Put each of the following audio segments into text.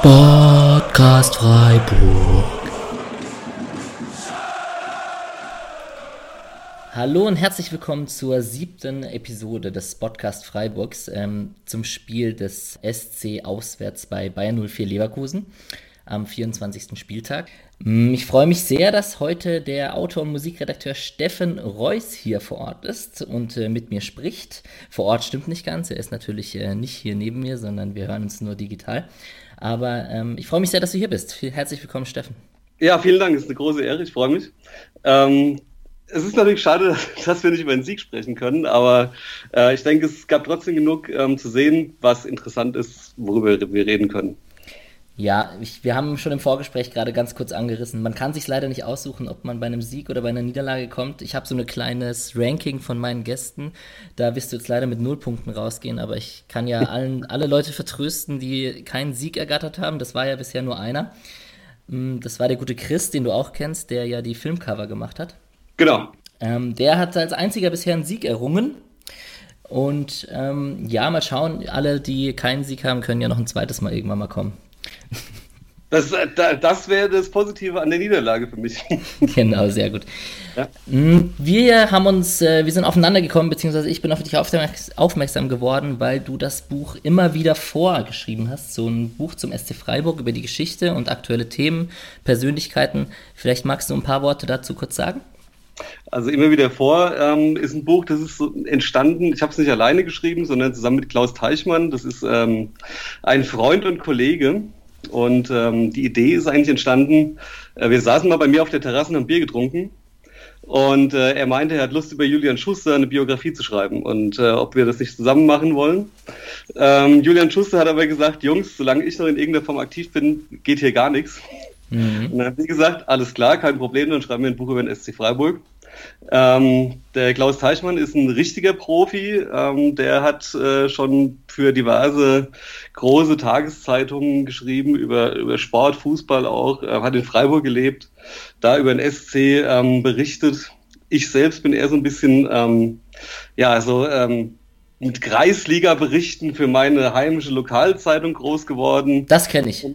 Sportcast Freiburg. Hallo und herzlich willkommen zur siebten Episode des Podcast Freiburgs ähm, zum Spiel des SC auswärts bei Bayern 04 Leverkusen am 24. Spieltag. Mm, ich freue mich sehr, dass heute der Autor und Musikredakteur Steffen Reuss hier vor Ort ist und äh, mit mir spricht. Vor Ort stimmt nicht ganz, er ist natürlich äh, nicht hier neben mir, sondern wir hören uns nur digital. Aber ähm, ich freue mich sehr, dass du hier bist. Herzlich willkommen, Steffen. Ja, vielen Dank, es ist eine große Ehre, ich freue mich. Ähm, es ist natürlich schade, dass wir nicht über den Sieg sprechen können, aber äh, ich denke, es gab trotzdem genug ähm, zu sehen, was interessant ist, worüber wir reden können. Ja, ich, wir haben schon im Vorgespräch gerade ganz kurz angerissen. Man kann sich leider nicht aussuchen, ob man bei einem Sieg oder bei einer Niederlage kommt. Ich habe so ein kleines Ranking von meinen Gästen. Da wirst du jetzt leider mit Nullpunkten rausgehen, aber ich kann ja allen, alle Leute vertrösten, die keinen Sieg ergattert haben. Das war ja bisher nur einer. Mm, das war der gute Chris, den du auch kennst, der ja die Filmcover gemacht hat. Genau. Ähm, der hat als einziger bisher einen Sieg errungen. Und ähm, ja, mal schauen, alle, die keinen Sieg haben, können ja noch ein zweites Mal irgendwann mal kommen. Das, äh, das wäre das Positive an der Niederlage für mich. Genau, sehr gut. Ja. Mm, wir haben uns, äh, wir sind aufeinander gekommen, beziehungsweise ich bin auf dich aufmerksam geworden, weil du das Buch immer wieder vorgeschrieben hast. So ein Buch zum SC Freiburg über die Geschichte und aktuelle Themen, Persönlichkeiten. Vielleicht magst du ein paar Worte dazu kurz sagen? Also immer wieder vor ähm, ist ein Buch, das ist so entstanden. Ich habe es nicht alleine geschrieben, sondern zusammen mit Klaus Teichmann. Das ist ähm, ein Freund und Kollege. Und ähm, die Idee ist eigentlich entstanden. Äh, wir saßen mal bei mir auf der Terrasse und haben Bier getrunken. Und äh, er meinte, er hat Lust, über Julian Schuster eine Biografie zu schreiben und äh, ob wir das nicht zusammen machen wollen. Ähm, Julian Schuster hat aber gesagt, Jungs, solange ich noch in irgendeiner Form aktiv bin, geht hier gar nichts. Mhm. Und dann haben sie gesagt, alles klar, kein Problem, dann schreiben wir ein Buch über den SC Freiburg. Ähm, der Klaus Teichmann ist ein richtiger Profi. Ähm, der hat äh, schon für diverse große Tageszeitungen geschrieben, über, über Sport, Fußball auch, äh, hat in Freiburg gelebt, da über den SC ähm, berichtet. Ich selbst bin eher so ein bisschen, ähm, ja, so ähm, mit Kreisliga-Berichten für meine heimische Lokalzeitung groß geworden. Das kenne ich.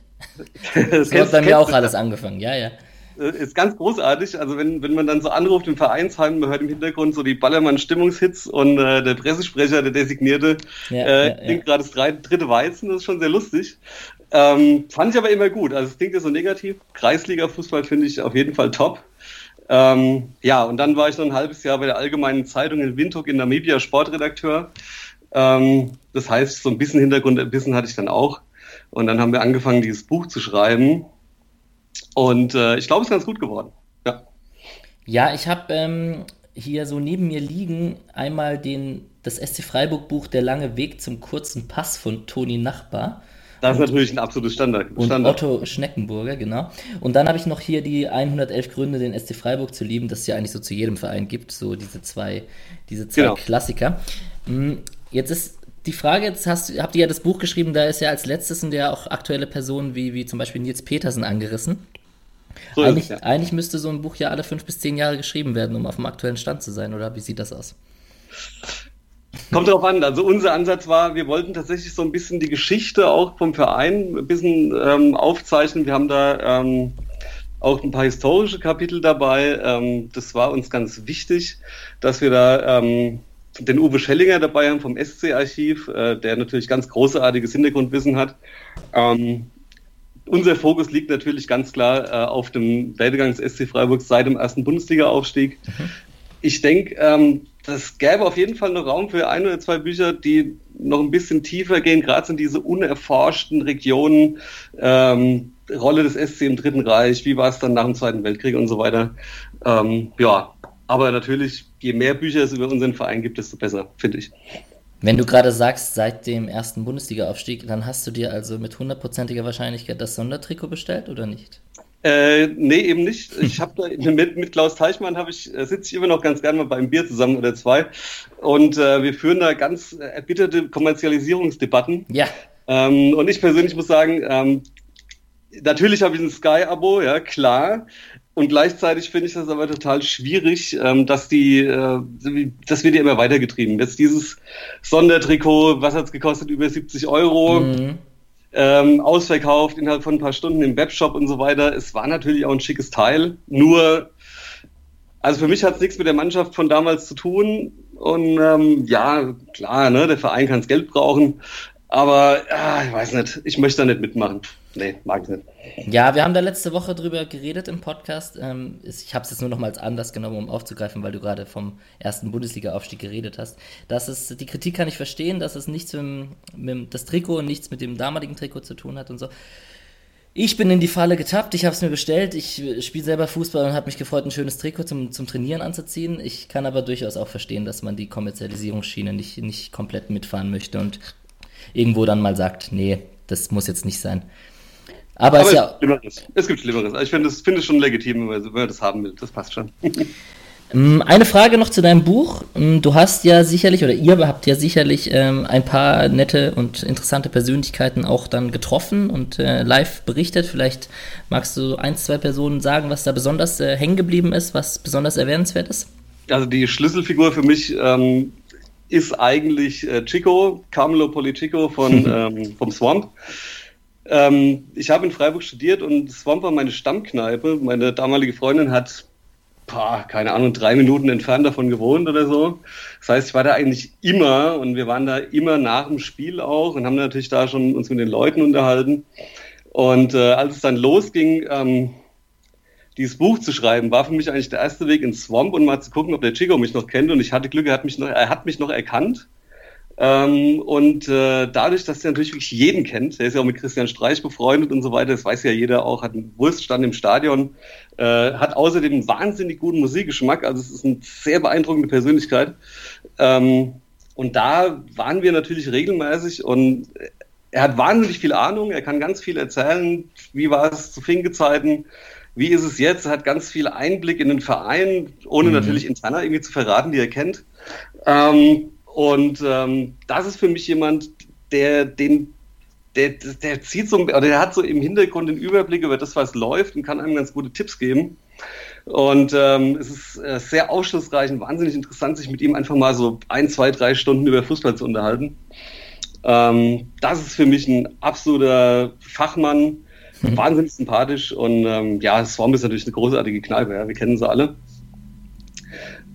das hat bei mir auch alles angefangen, ja, ja. Äh, ist ganz großartig. Also wenn, wenn man dann so anruft im Vereinsheim, man hört im Hintergrund so die Ballermann-Stimmungshits und äh, der Pressesprecher, der Designierte, ja, äh, ja, klingt ja. gerade das dritte Weizen, das ist schon sehr lustig. Ähm, fand ich aber immer gut. Also es klingt ja so negativ. Kreisliga-Fußball finde ich auf jeden Fall top. Ähm, ja, und dann war ich noch ein halbes Jahr bei der Allgemeinen Zeitung in Windhoek in Namibia Sportredakteur. Ähm, das heißt, so ein bisschen Hintergrund, ein bisschen hatte ich dann auch. Und dann haben wir angefangen, dieses Buch zu schreiben. Und äh, ich glaube, es ist ganz gut geworden. Ja, ja ich habe ähm, hier so neben mir liegen einmal den, das SC Freiburg Buch Der lange Weg zum kurzen Pass von Toni Nachbar. Das ist und, natürlich ein absolutes Standard. Und Standard. Otto Schneckenburger, genau. Und dann habe ich noch hier die 111 Gründe, den SC Freiburg zu lieben, das es ja eigentlich so zu jedem Verein gibt, so diese zwei, diese zwei genau. Klassiker. Hm, jetzt ist die Frage, jetzt hast, habt ihr ja das Buch geschrieben, da ist ja als letztes sind ja auch aktuelle Personen wie, wie zum Beispiel Nils Petersen angerissen. So eigentlich, ja. eigentlich müsste so ein Buch ja alle fünf bis zehn Jahre geschrieben werden, um auf dem aktuellen Stand zu sein, oder wie sieht das aus? Kommt darauf an. Also unser Ansatz war, wir wollten tatsächlich so ein bisschen die Geschichte auch vom Verein ein bisschen ähm, aufzeichnen. Wir haben da ähm, auch ein paar historische Kapitel dabei. Ähm, das war uns ganz wichtig, dass wir da ähm, den Uwe Schellinger dabei haben vom SC-Archiv, äh, der natürlich ganz großartiges Hintergrundwissen hat. Ähm, unser Fokus liegt natürlich ganz klar äh, auf dem Werdegang des SC Freiburg seit dem ersten Bundesliga-Aufstieg. Mhm. Ich denke, ähm, das gäbe auf jeden Fall noch Raum für ein oder zwei Bücher, die noch ein bisschen tiefer gehen, gerade in diese unerforschten Regionen, ähm, Rolle des SC im Dritten Reich, wie war es dann nach dem Zweiten Weltkrieg und so weiter. Ähm, ja, aber natürlich, je mehr Bücher es über unseren Verein gibt, desto besser, finde ich. Wenn du gerade sagst, seit dem ersten Bundesliga-Aufstieg, dann hast du dir also mit hundertprozentiger Wahrscheinlichkeit das Sondertrikot bestellt oder nicht? Äh, nee, eben nicht. Ich habe mit, mit Klaus Teichmann habe ich äh, sitze ich immer noch ganz gerne mal beim Bier zusammen oder zwei und äh, wir führen da ganz erbitterte Kommerzialisierungsdebatten. Ja. Ähm, und ich persönlich muss sagen, ähm, natürlich habe ich ein Sky-Abo, ja klar. Und gleichzeitig finde ich das aber total schwierig, ähm, dass die, äh, das wird ja immer weitergetrieben. Jetzt dieses Sondertrikot, was hat es gekostet? Über 70 Euro. Mhm. ähm, ausverkauft innerhalb von ein paar Stunden im Webshop und so weiter. Es war natürlich auch ein schickes Teil. Nur, also für mich hat es nichts mit der Mannschaft von damals zu tun. Und ähm, ja, klar, ne, der Verein kann das Geld brauchen. Aber ah, ich weiß nicht, ich möchte da nicht mitmachen. Nee, mag ich nicht. Ja, wir haben da letzte Woche drüber geredet im Podcast. Ähm, ich habe es jetzt nur noch mal als Anlass genommen, um aufzugreifen, weil du gerade vom ersten Bundesliga-Aufstieg geredet hast. Das ist, die Kritik kann ich verstehen, dass es nichts mit, mit das Trikot und nichts mit dem damaligen Trikot zu tun hat und so. Ich bin in die Falle getappt, ich habe es mir bestellt. Ich spiele selber Fußball und habe mich gefreut, ein schönes Trikot zum, zum Trainieren anzuziehen. Ich kann aber durchaus auch verstehen, dass man die Kommerzialisierungsschiene nicht, nicht komplett mitfahren möchte und irgendwo dann mal sagt, nee, das muss jetzt nicht sein. Aber, Aber es, ja, Schlimmeres. es gibt Schlimmeres. Ich finde es find schon legitim, wenn man das haben will. Das passt schon. Ähm, eine Frage noch zu deinem Buch. Ähm, du hast ja sicherlich, oder ihr habt ja sicherlich ähm, ein paar nette und interessante Persönlichkeiten auch dann getroffen und äh, live berichtet. Vielleicht magst du ein, zwei Personen sagen, was da besonders äh, hängen geblieben ist, was besonders erwähnenswert ist? Also die Schlüsselfigur für mich ähm, ist eigentlich äh, Chico, Carmelo Politico von, ähm, vom Swamp. Ähm, ich habe in Freiburg studiert und Swamp war meine Stammkneipe. Meine damalige Freundin hat, boah, keine Ahnung, drei Minuten entfernt davon gewohnt oder so. Das heißt, ich war da eigentlich immer und wir waren da immer nach dem Spiel auch und haben natürlich da schon uns mit den Leuten unterhalten. Und äh, als es dann losging, ähm, dieses Buch zu schreiben, war für mich eigentlich der erste Weg ins Swamp und mal zu gucken, ob der Chico mich noch kennt. Und ich hatte Glück, er hat mich noch, er hat mich noch erkannt. Ähm, und äh, dadurch, dass er natürlich wirklich jeden kennt, der ist ja auch mit Christian Streich befreundet und so weiter, das weiß ja jeder auch, hat einen Wurststand im Stadion, äh, hat außerdem einen wahnsinnig guten Musikgeschmack, also es ist eine sehr beeindruckende Persönlichkeit. Ähm, und da waren wir natürlich regelmäßig und er hat wahnsinnig viel Ahnung, er kann ganz viel erzählen, wie war es zu Finke-Zeiten, wie ist es jetzt, er hat ganz viel Einblick in den Verein, ohne mhm. natürlich interner irgendwie zu verraten, die er kennt. Ähm, und ähm, das ist für mich jemand, der den der, der zieht so, oder der hat so im Hintergrund den Überblick über das, was läuft und kann einem ganz gute Tipps geben. Und ähm, es ist äh, sehr aufschlussreich und wahnsinnig interessant, sich mit ihm einfach mal so ein, zwei, drei Stunden über Fußball zu unterhalten. Ähm, das ist für mich ein absoluter Fachmann, mhm. wahnsinnig sympathisch und ähm, ja, Swarm ist natürlich eine großartige Kneipe, ja, wir kennen sie alle.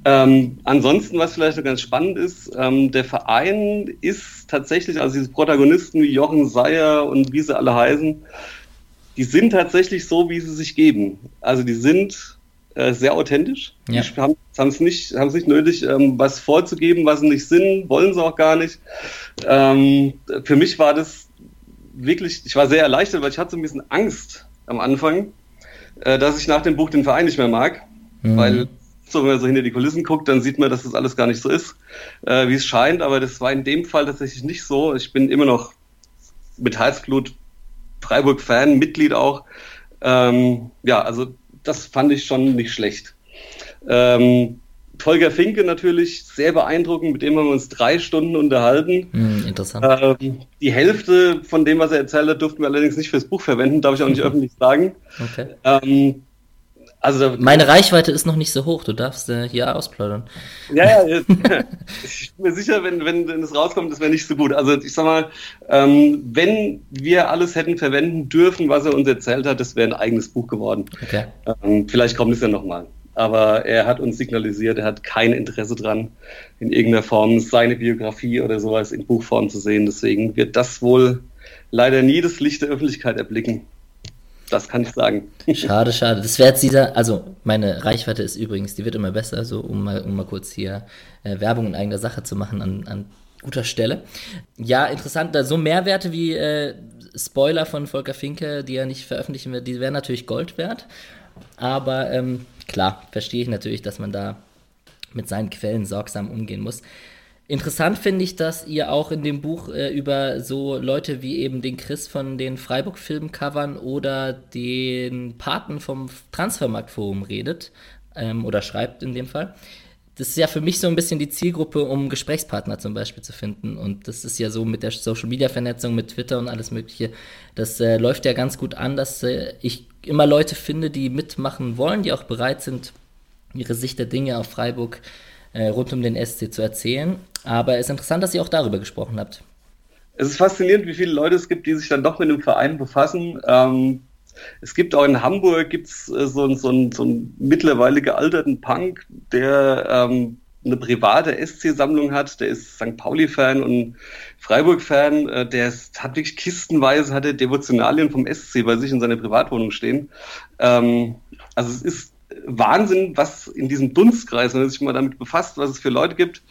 Ähm, ansonsten, was vielleicht noch ganz spannend ist, ähm, der Verein ist tatsächlich, also diese Protagonisten wie Jochen Seyer und wie sie alle heißen, die sind tatsächlich so, wie sie sich geben. Also die sind äh, sehr authentisch. Ja. Die haben es nicht, nicht nötig, ähm, was vorzugeben, was sie nicht sind, wollen sie auch gar nicht. Ähm, für mich war das wirklich, ich war sehr erleichtert, weil ich hatte so ein bisschen Angst am Anfang, äh, dass ich nach dem Buch den Verein nicht mehr mag, mhm. weil so, wenn man so hinter die Kulissen guckt, dann sieht man, dass das alles gar nicht so ist, äh, wie es scheint. Aber das war in dem Fall tatsächlich nicht so. Ich bin immer noch mit Herzblut Freiburg-Fan, Mitglied auch. Ähm, ja, also das fand ich schon nicht schlecht. Ähm, Volker Finke natürlich sehr beeindruckend, mit dem haben wir uns drei Stunden unterhalten. Mm, interessant. Ähm, die Hälfte von dem, was er erzählt hat, durften wir allerdings nicht fürs Buch verwenden, darf ich auch nicht öffentlich sagen. Okay. Ähm, also Meine Reichweite ist noch nicht so hoch, du darfst äh, hier ausplaudern. Ja, ja, ich bin mir sicher, wenn, wenn, wenn es rauskommt, das wäre nicht so gut. Also ich sag mal, ähm, wenn wir alles hätten verwenden dürfen, was er uns erzählt hat, das wäre ein eigenes Buch geworden. Okay. Ähm, vielleicht kommt es ja nochmal. Aber er hat uns signalisiert, er hat kein Interesse dran, in irgendeiner Form seine Biografie oder sowas in Buchform zu sehen. Deswegen wird das wohl leider nie das Licht der Öffentlichkeit erblicken. Das kann ich sagen. Schade, schade. Das wäre jetzt dieser, also meine Reichweite ist übrigens, die wird immer besser, so um mal, um mal kurz hier äh, Werbung in eigener Sache zu machen an, an guter Stelle. Ja, interessant, so Mehrwerte wie äh, Spoiler von Volker Finke, die er nicht veröffentlichen wird, die wären natürlich Gold wert. Aber ähm, klar, verstehe ich natürlich, dass man da mit seinen Quellen sorgsam umgehen muss. Interessant finde ich, dass ihr auch in dem Buch äh, über so Leute wie eben den Chris von den Freiburg-Filmen covern oder den Paten vom Transfermarktforum redet ähm, oder schreibt in dem Fall. Das ist ja für mich so ein bisschen die Zielgruppe, um Gesprächspartner zum Beispiel zu finden. Und das ist ja so mit der Social-Media-Vernetzung, mit Twitter und alles Mögliche. Das äh, läuft ja ganz gut an, dass äh, ich immer Leute finde, die mitmachen wollen, die auch bereit sind, ihre Sicht der Dinge auf Freiburg äh, rund um den SC zu erzählen. Aber es ist interessant, dass ihr auch darüber gesprochen habt. es ist faszinierend, wie viele Leute es gibt, die sich dann doch mit dem Verein befassen. Ähm, es gibt auch in Hamburg gibt's äh, so, so, so einen mittlerweile gealterten Punk, der ähm, eine private SC-Sammlung hat, der ist St. Pauli-Fan und Freiburg-Fan, äh, der ist, hat wirklich kistenweise, hat Devotionalien vom SC bei sich in seiner Privatwohnung stehen. Ähm, also es ist Wahnsinn, was in diesem Dunstkreis, wenn man sich mal damit befasst, was es für Leute gibt,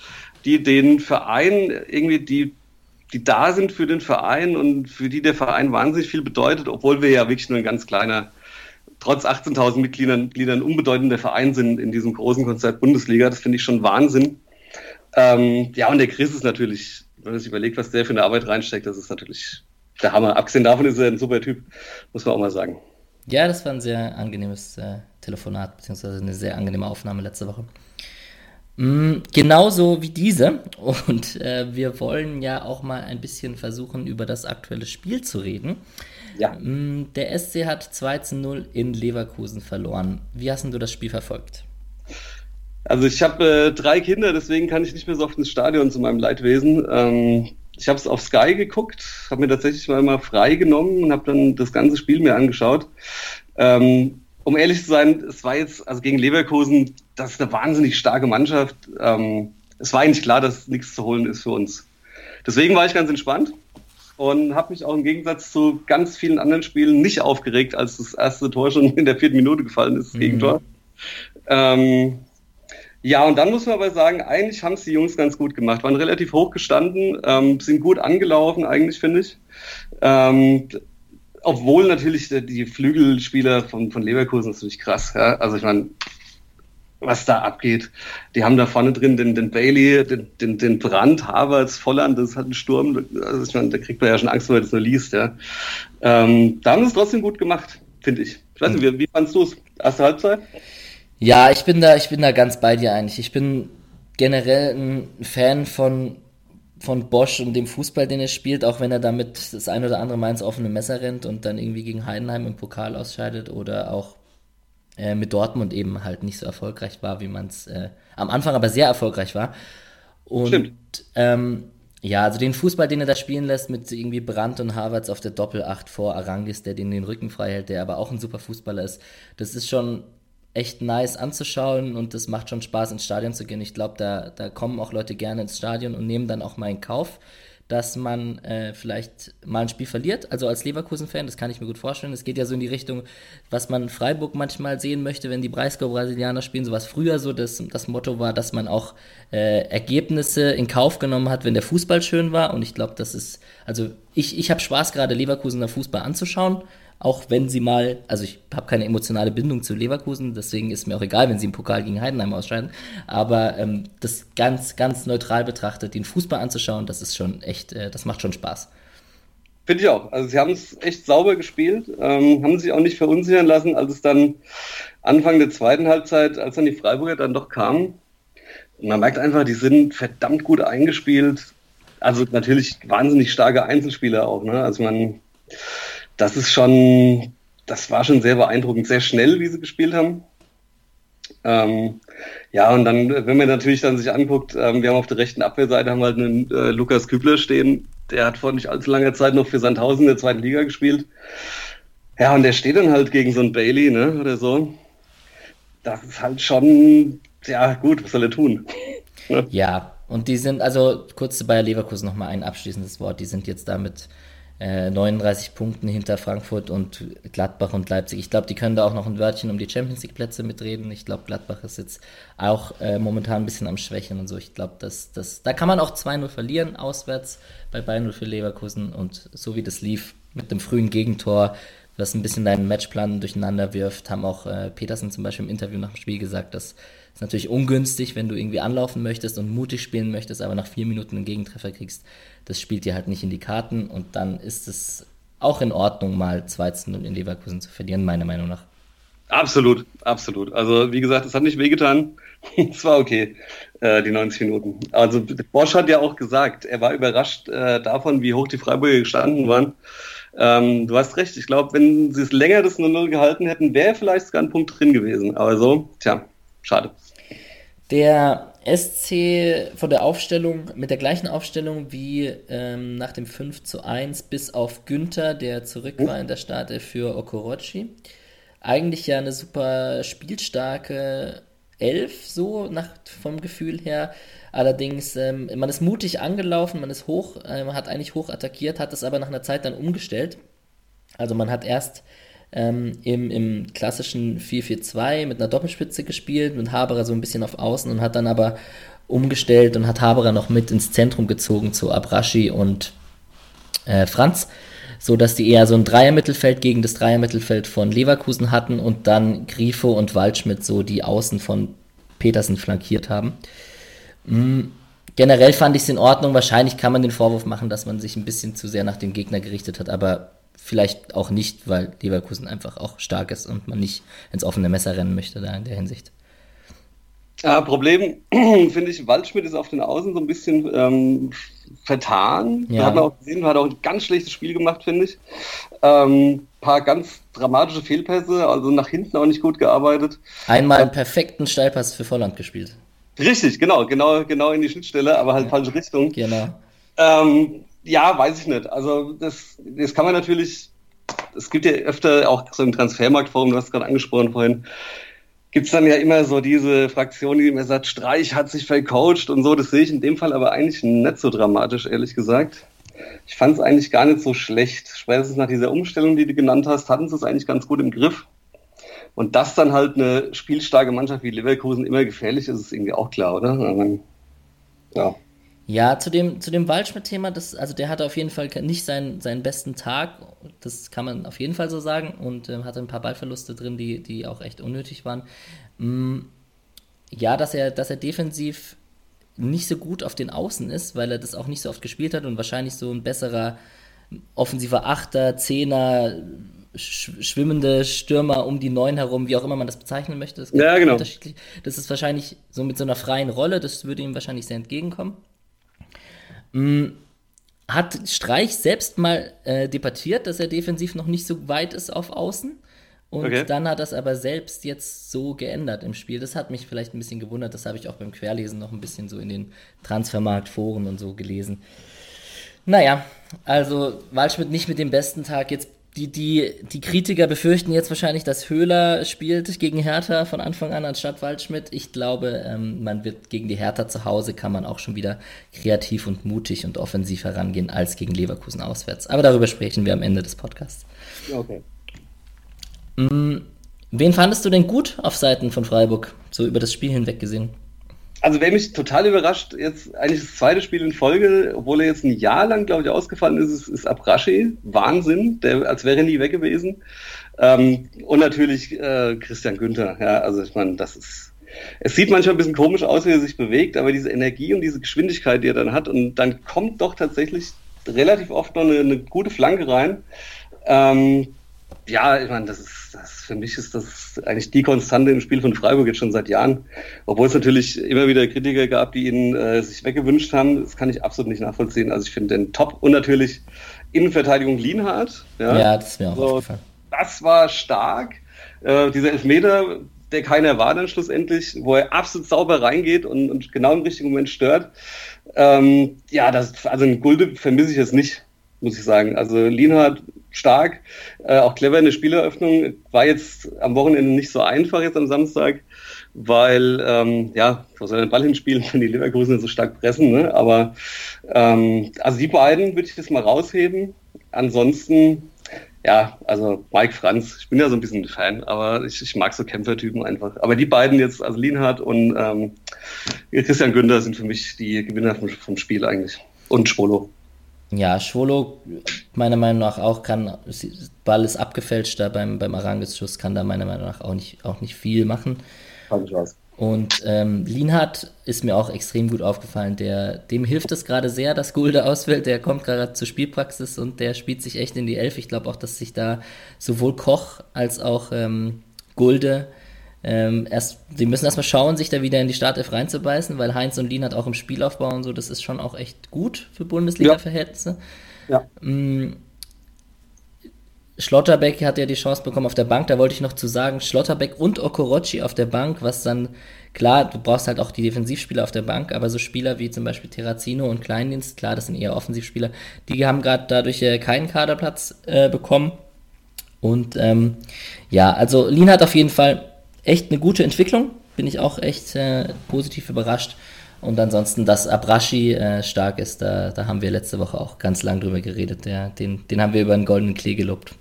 die den Verein irgendwie, die, die da sind für den Verein und für die der Verein wahnsinnig viel bedeutet, obwohl wir ja wirklich nur ein ganz kleiner trotz 18.000 Mitgliedern, Mitgliedern unbedeutender Verein sind in diesem großen Konzert Bundesliga. Das finde ich schon Wahnsinn. Ähm, ja, und der Chris ist natürlich, wenn man sich überlegt, was der für eine Arbeit reinsteckt, das ist natürlich der Hammer. Abgesehen davon ist er ein super Typ, muss man auch mal sagen. Ja, das war ein sehr angenehmes äh, Telefonat, beziehungsweise eine sehr angenehme Aufnahme letzte Woche. Mm, genauso wie diese. Und äh, wir wollen ja auch mal ein bisschen versuchen, über das aktuelle Spiel zu reden. Ja. Mm, der SC hat 2 zu 0 in Leverkusen verloren. Wie hast du das Spiel verfolgt? Also ich habe äh, drei Kinder, deswegen kann ich nicht mehr so oft ins Stadion zu meinem Leidwesen. Ähm, ich habe es auf Sky geguckt, habe mir tatsächlich mal, mal frei genommen und habe dann das ganze Spiel mir angeschaut. Ähm, um ehrlich zu sein, es war jetzt, also gegen Leverkusen, das ist eine wahnsinnig starke Mannschaft. Ähm, es war eigentlich klar, dass nichts zu holen ist für uns. Deswegen war ich ganz entspannt und habe mich auch im Gegensatz zu ganz vielen anderen Spielen nicht aufgeregt, als das erste Tor schon in der vierten Minute gefallen ist, das mhm. Gegentor. Ähm, ja, und dann muss man aber sagen, eigentlich haben es die Jungs ganz gut gemacht, waren relativ hoch gestanden, ähm, sind gut angelaufen, eigentlich, finde ich. Ähm, obwohl natürlich die Flügelspieler von, von Leverkusen ist natürlich krass. Ja? Also ich meine, was da abgeht. Die haben da vorne drin den, den Bailey, den, den, den Brand, Havertz, Volland, das hat einen Sturm. Also ich meine, da kriegt man ja schon Angst, wenn man das nur liest. Ja? Ähm, da haben sie es trotzdem gut gemacht, finde ich. Ich weiß nicht, wie, wie fandst du es? Erste Halbzeit? Ja, ich bin da, ich bin da ganz bei dir eigentlich. Ich bin generell ein Fan von, von Bosch und dem Fußball, den er spielt, auch wenn er damit das ein oder andere Mal ins offene Messer rennt und dann irgendwie gegen Heidenheim im Pokal ausscheidet oder auch äh, mit Dortmund eben halt nicht so erfolgreich war, wie man es äh, am Anfang aber sehr erfolgreich war. Und Stimmt. Ähm, ja, also den Fußball, den er da spielen lässt, mit irgendwie Brandt und Havertz auf der Doppelacht vor Arangis, der den den Rücken frei hält, der aber auch ein super Fußballer ist, das ist schon echt nice anzuschauen und das macht schon Spaß, ins Stadion zu gehen. Ich glaube, da, da kommen auch Leute gerne ins Stadion und nehmen dann auch mal in Kauf, dass man äh, vielleicht mal ein Spiel verliert. Also als Leverkusen-Fan, das kann ich mir gut vorstellen. Es geht ja so in die Richtung, was man Freiburg manchmal sehen möchte, wenn die Breisgau-Brasilianer spielen. So was früher so das, das Motto war, dass man auch äh, Ergebnisse in Kauf genommen hat, wenn der Fußball schön war. Und ich glaube, das ist, also ich, ich habe Spaß gerade Leverkusener Fußball anzuschauen auch wenn sie mal, also ich habe keine emotionale Bindung zu Leverkusen, deswegen ist mir auch egal, wenn sie im Pokal gegen Heidenheim ausscheiden, aber ähm, das ganz, ganz neutral betrachtet, den Fußball anzuschauen, das ist schon echt, äh, das macht schon Spaß. Finde ich auch. Also sie haben es echt sauber gespielt, ähm, haben sich auch nicht verunsichern lassen, als es dann Anfang der zweiten Halbzeit, als dann die Freiburger dann doch kamen. man merkt einfach, die sind verdammt gut eingespielt. Also natürlich wahnsinnig starke Einzelspieler auch. Ne? Also man das ist schon, das war schon sehr beeindruckend, sehr schnell, wie sie gespielt haben. Ähm, ja, und dann, wenn man natürlich dann sich anguckt, ähm, wir haben auf der rechten Abwehrseite haben halt einen äh, Lukas Kübler stehen, der hat vor nicht allzu langer Zeit noch für Sandhausen in der zweiten Liga gespielt. Ja, und der steht dann halt gegen so einen Bailey, ne, oder so. Das ist halt schon, ja, gut, was soll er tun? ne? Ja, und die sind, also kurz zu Bayer Leverkusen nochmal ein abschließendes Wort, die sind jetzt damit 39 äh, Punkten hinter Frankfurt und Gladbach und Leipzig. Ich glaube, die können da auch noch ein Wörtchen um die Champions League Plätze mitreden. Ich glaube, Gladbach ist jetzt auch äh, momentan ein bisschen am Schwächen und so. Ich glaube, dass das, da kann man auch 2-0 verlieren auswärts bei Bayern 0 für Leverkusen und so wie das lief mit dem frühen Gegentor, was ein bisschen deinen Matchplan durcheinander wirft, haben auch äh, Petersen zum Beispiel im Interview nach dem Spiel gesagt, dass ist natürlich ungünstig, wenn du irgendwie anlaufen möchtest und mutig spielen möchtest, aber nach vier Minuten einen Gegentreffer kriegst. Das spielt dir halt nicht in die Karten und dann ist es auch in Ordnung, mal 2 0 in Leverkusen zu verlieren, meiner Meinung nach. Absolut, absolut. Also wie gesagt, es hat nicht wehgetan. es war okay, äh, die 90 Minuten. Also Bosch hat ja auch gesagt, er war überrascht äh, davon, wie hoch die Freiburger gestanden waren. Ähm, du hast recht, ich glaube, wenn sie es länger das 0-0 gehalten hätten, wäre vielleicht sogar ein Punkt drin gewesen. Aber so, tja, schade. Der SC von der Aufstellung, mit der gleichen Aufstellung wie ähm, nach dem 5 zu 1, bis auf Günther, der zurück war in der Startelf für Okorochi. Eigentlich ja eine super spielstarke Elf, so nach, vom Gefühl her. Allerdings, ähm, man ist mutig angelaufen, man ist hoch, ähm, hat eigentlich hoch attackiert, hat es aber nach einer Zeit dann umgestellt. Also man hat erst ähm, im, im klassischen 4-4-2 mit einer Doppelspitze gespielt, mit Haberer so ein bisschen auf Außen und hat dann aber umgestellt und hat Haberer noch mit ins Zentrum gezogen zu Abraschi und äh, Franz, so dass die eher so ein Dreiermittelfeld gegen das Dreiermittelfeld von Leverkusen hatten und dann Grifo und Waldschmidt so die Außen von Petersen flankiert haben. Mhm. Generell fand ich es in Ordnung. Wahrscheinlich kann man den Vorwurf machen, dass man sich ein bisschen zu sehr nach dem Gegner gerichtet hat, aber vielleicht auch nicht, weil Leverkusen einfach auch stark ist und man nicht ins offene Messer rennen möchte da in der Hinsicht. Ja, Problem finde ich, Waldschmidt ist auf den Außen so ein bisschen ähm, vertan. Ja. Da hat man auch gesehen, hat auch ein ganz schlechtes Spiel gemacht, finde ich. Ähm, paar ganz dramatische Fehlpässe, also nach hinten auch nicht gut gearbeitet. Einmal einen perfekten Steilpass für Volland gespielt. Richtig, genau, genau, genau in die Schnittstelle, aber halt ja. falsche Richtung. Genau. Ähm, ja, weiß ich nicht. Also das, das kann man natürlich, es gibt ja öfter auch so im Transfermarktforum, du hast es gerade angesprochen vorhin, gibt es dann ja immer so diese Fraktion, die immer sagt, Streich hat sich vercoacht und so. Das sehe ich in dem Fall aber eigentlich nicht so dramatisch, ehrlich gesagt. Ich fand es eigentlich gar nicht so schlecht. Spätestens nach dieser Umstellung, die du genannt hast, hatten sie es eigentlich ganz gut im Griff. Und dass dann halt eine spielstarke Mannschaft wie Leverkusen immer gefährlich ist, ist irgendwie auch klar, oder? Ja. Ja, zu dem, zu dem Waldschmidt-Thema, also der hatte auf jeden Fall nicht seinen, seinen besten Tag, das kann man auf jeden Fall so sagen, und äh, hatte ein paar Ballverluste drin, die, die auch echt unnötig waren. Mm, ja, dass er, dass er defensiv nicht so gut auf den Außen ist, weil er das auch nicht so oft gespielt hat und wahrscheinlich so ein besserer offensiver Achter, Zehner, schwimmende Stürmer um die Neun herum, wie auch immer man das bezeichnen möchte. Das ja, genau. Das ist wahrscheinlich so mit so einer freien Rolle, das würde ihm wahrscheinlich sehr entgegenkommen. Hm, hat Streich selbst mal äh, debattiert, dass er defensiv noch nicht so weit ist auf Außen. Und okay. dann hat das aber selbst jetzt so geändert im Spiel. Das hat mich vielleicht ein bisschen gewundert. Das habe ich auch beim Querlesen noch ein bisschen so in den Transfermarktforen und so gelesen. Naja, also Waldschmidt nicht mit dem besten Tag. Jetzt die, die, die Kritiker befürchten jetzt wahrscheinlich, dass Höhler spielt gegen Hertha von Anfang an anstatt Waldschmidt. Ich glaube, ähm, man wird gegen die Hertha zu Hause kann man auch schon wieder kreativ und mutig und offensiv herangehen als gegen Leverkusen auswärts. Aber darüber sprechen wir am Ende des Podcasts. Okay. Mhm. Wen fandest du denn gut auf Seiten von Freiburg, so über das Spiel hinweg gesehen? Also wer mich total überrascht, jetzt eigentlich das zweite Spiel in Folge, obwohl er jetzt ein Jahr lang, glaube ich, ausgefallen ist, ist, ist Abraschi. Wahnsinn, der, als wäre er nie weg gewesen. Ähm, und natürlich äh, Christian Günther. Ja, also ich meine, das ist. Es sieht manchmal ein bisschen komisch aus, wie er sich bewegt, aber diese Energie und diese Geschwindigkeit, die er dann hat, und dann kommt doch tatsächlich relativ oft noch eine, eine gute Flanke rein. Ähm, ja, ich meine, das ist, das, für mich ist das eigentlich die Konstante im Spiel von Freiburg jetzt schon seit Jahren. Obwohl es natürlich immer wieder Kritiker gab, die ihn äh, sich weggewünscht haben. Das kann ich absolut nicht nachvollziehen. Also ich finde den top und natürlich Innenverteidigung Lienhardt. Ja, ja das ist mir auch so, aufgefallen. Das war stark. Äh, dieser Elfmeter, der keiner war dann schlussendlich, wo er absolut sauber reingeht und, und genau im richtigen Moment stört. Ähm, ja, das, also ein Gulde vermisse ich jetzt nicht muss ich sagen. Also Lienhardt stark, äh, auch clever in der Spieleröffnung. War jetzt am Wochenende nicht so einfach jetzt am Samstag, weil, ähm, ja, wo soll den Ball hinspielen, wenn die Leverkusen so stark pressen, ne? Aber ähm, also die beiden würde ich jetzt mal rausheben. Ansonsten, ja, also Mike Franz, ich bin ja so ein bisschen ein Fan, aber ich, ich mag so Kämpfertypen einfach. Aber die beiden jetzt, also Lienhardt und ähm, Christian Günther sind für mich die Gewinner vom, vom Spiel eigentlich. Und Schwolo. Ja, Schwolo, meiner Meinung nach auch kann, Ball ist abgefälscht da beim, beim Aranges-Schuss, kann da meiner Meinung nach auch nicht, auch nicht viel machen. Und ähm, Lienhardt ist mir auch extrem gut aufgefallen. Der, dem hilft es gerade sehr, dass Gulde ausfällt. Der kommt gerade zur Spielpraxis und der spielt sich echt in die Elf. Ich glaube auch, dass sich da sowohl Koch als auch ähm, Gulde ähm, erst, die müssen erstmal schauen, sich da wieder in die Startelf reinzubeißen, weil Heinz und Lien hat auch im Spielaufbau und so, das ist schon auch echt gut für Bundesliga-Verhältnisse. Ja. ja. Mm, Schlotterbeck hat ja die Chance bekommen auf der Bank. Da wollte ich noch zu sagen, Schlotterbeck und Okorochi auf der Bank, was dann, klar, du brauchst halt auch die Defensivspieler auf der Bank, aber so Spieler wie zum Beispiel Terrazino und Kleindienst, klar, das sind eher Offensivspieler, die haben gerade dadurch äh, keinen Kaderplatz äh, bekommen. Und ähm, ja, also Lin hat auf jeden Fall echt eine gute Entwicklung. Bin ich auch echt äh, positiv überrascht. Und ansonsten, dass Abrashi äh, stark ist, da, da haben wir letzte Woche auch ganz lang drüber geredet. Der, den, den haben wir über einen goldenen Klee gelobt.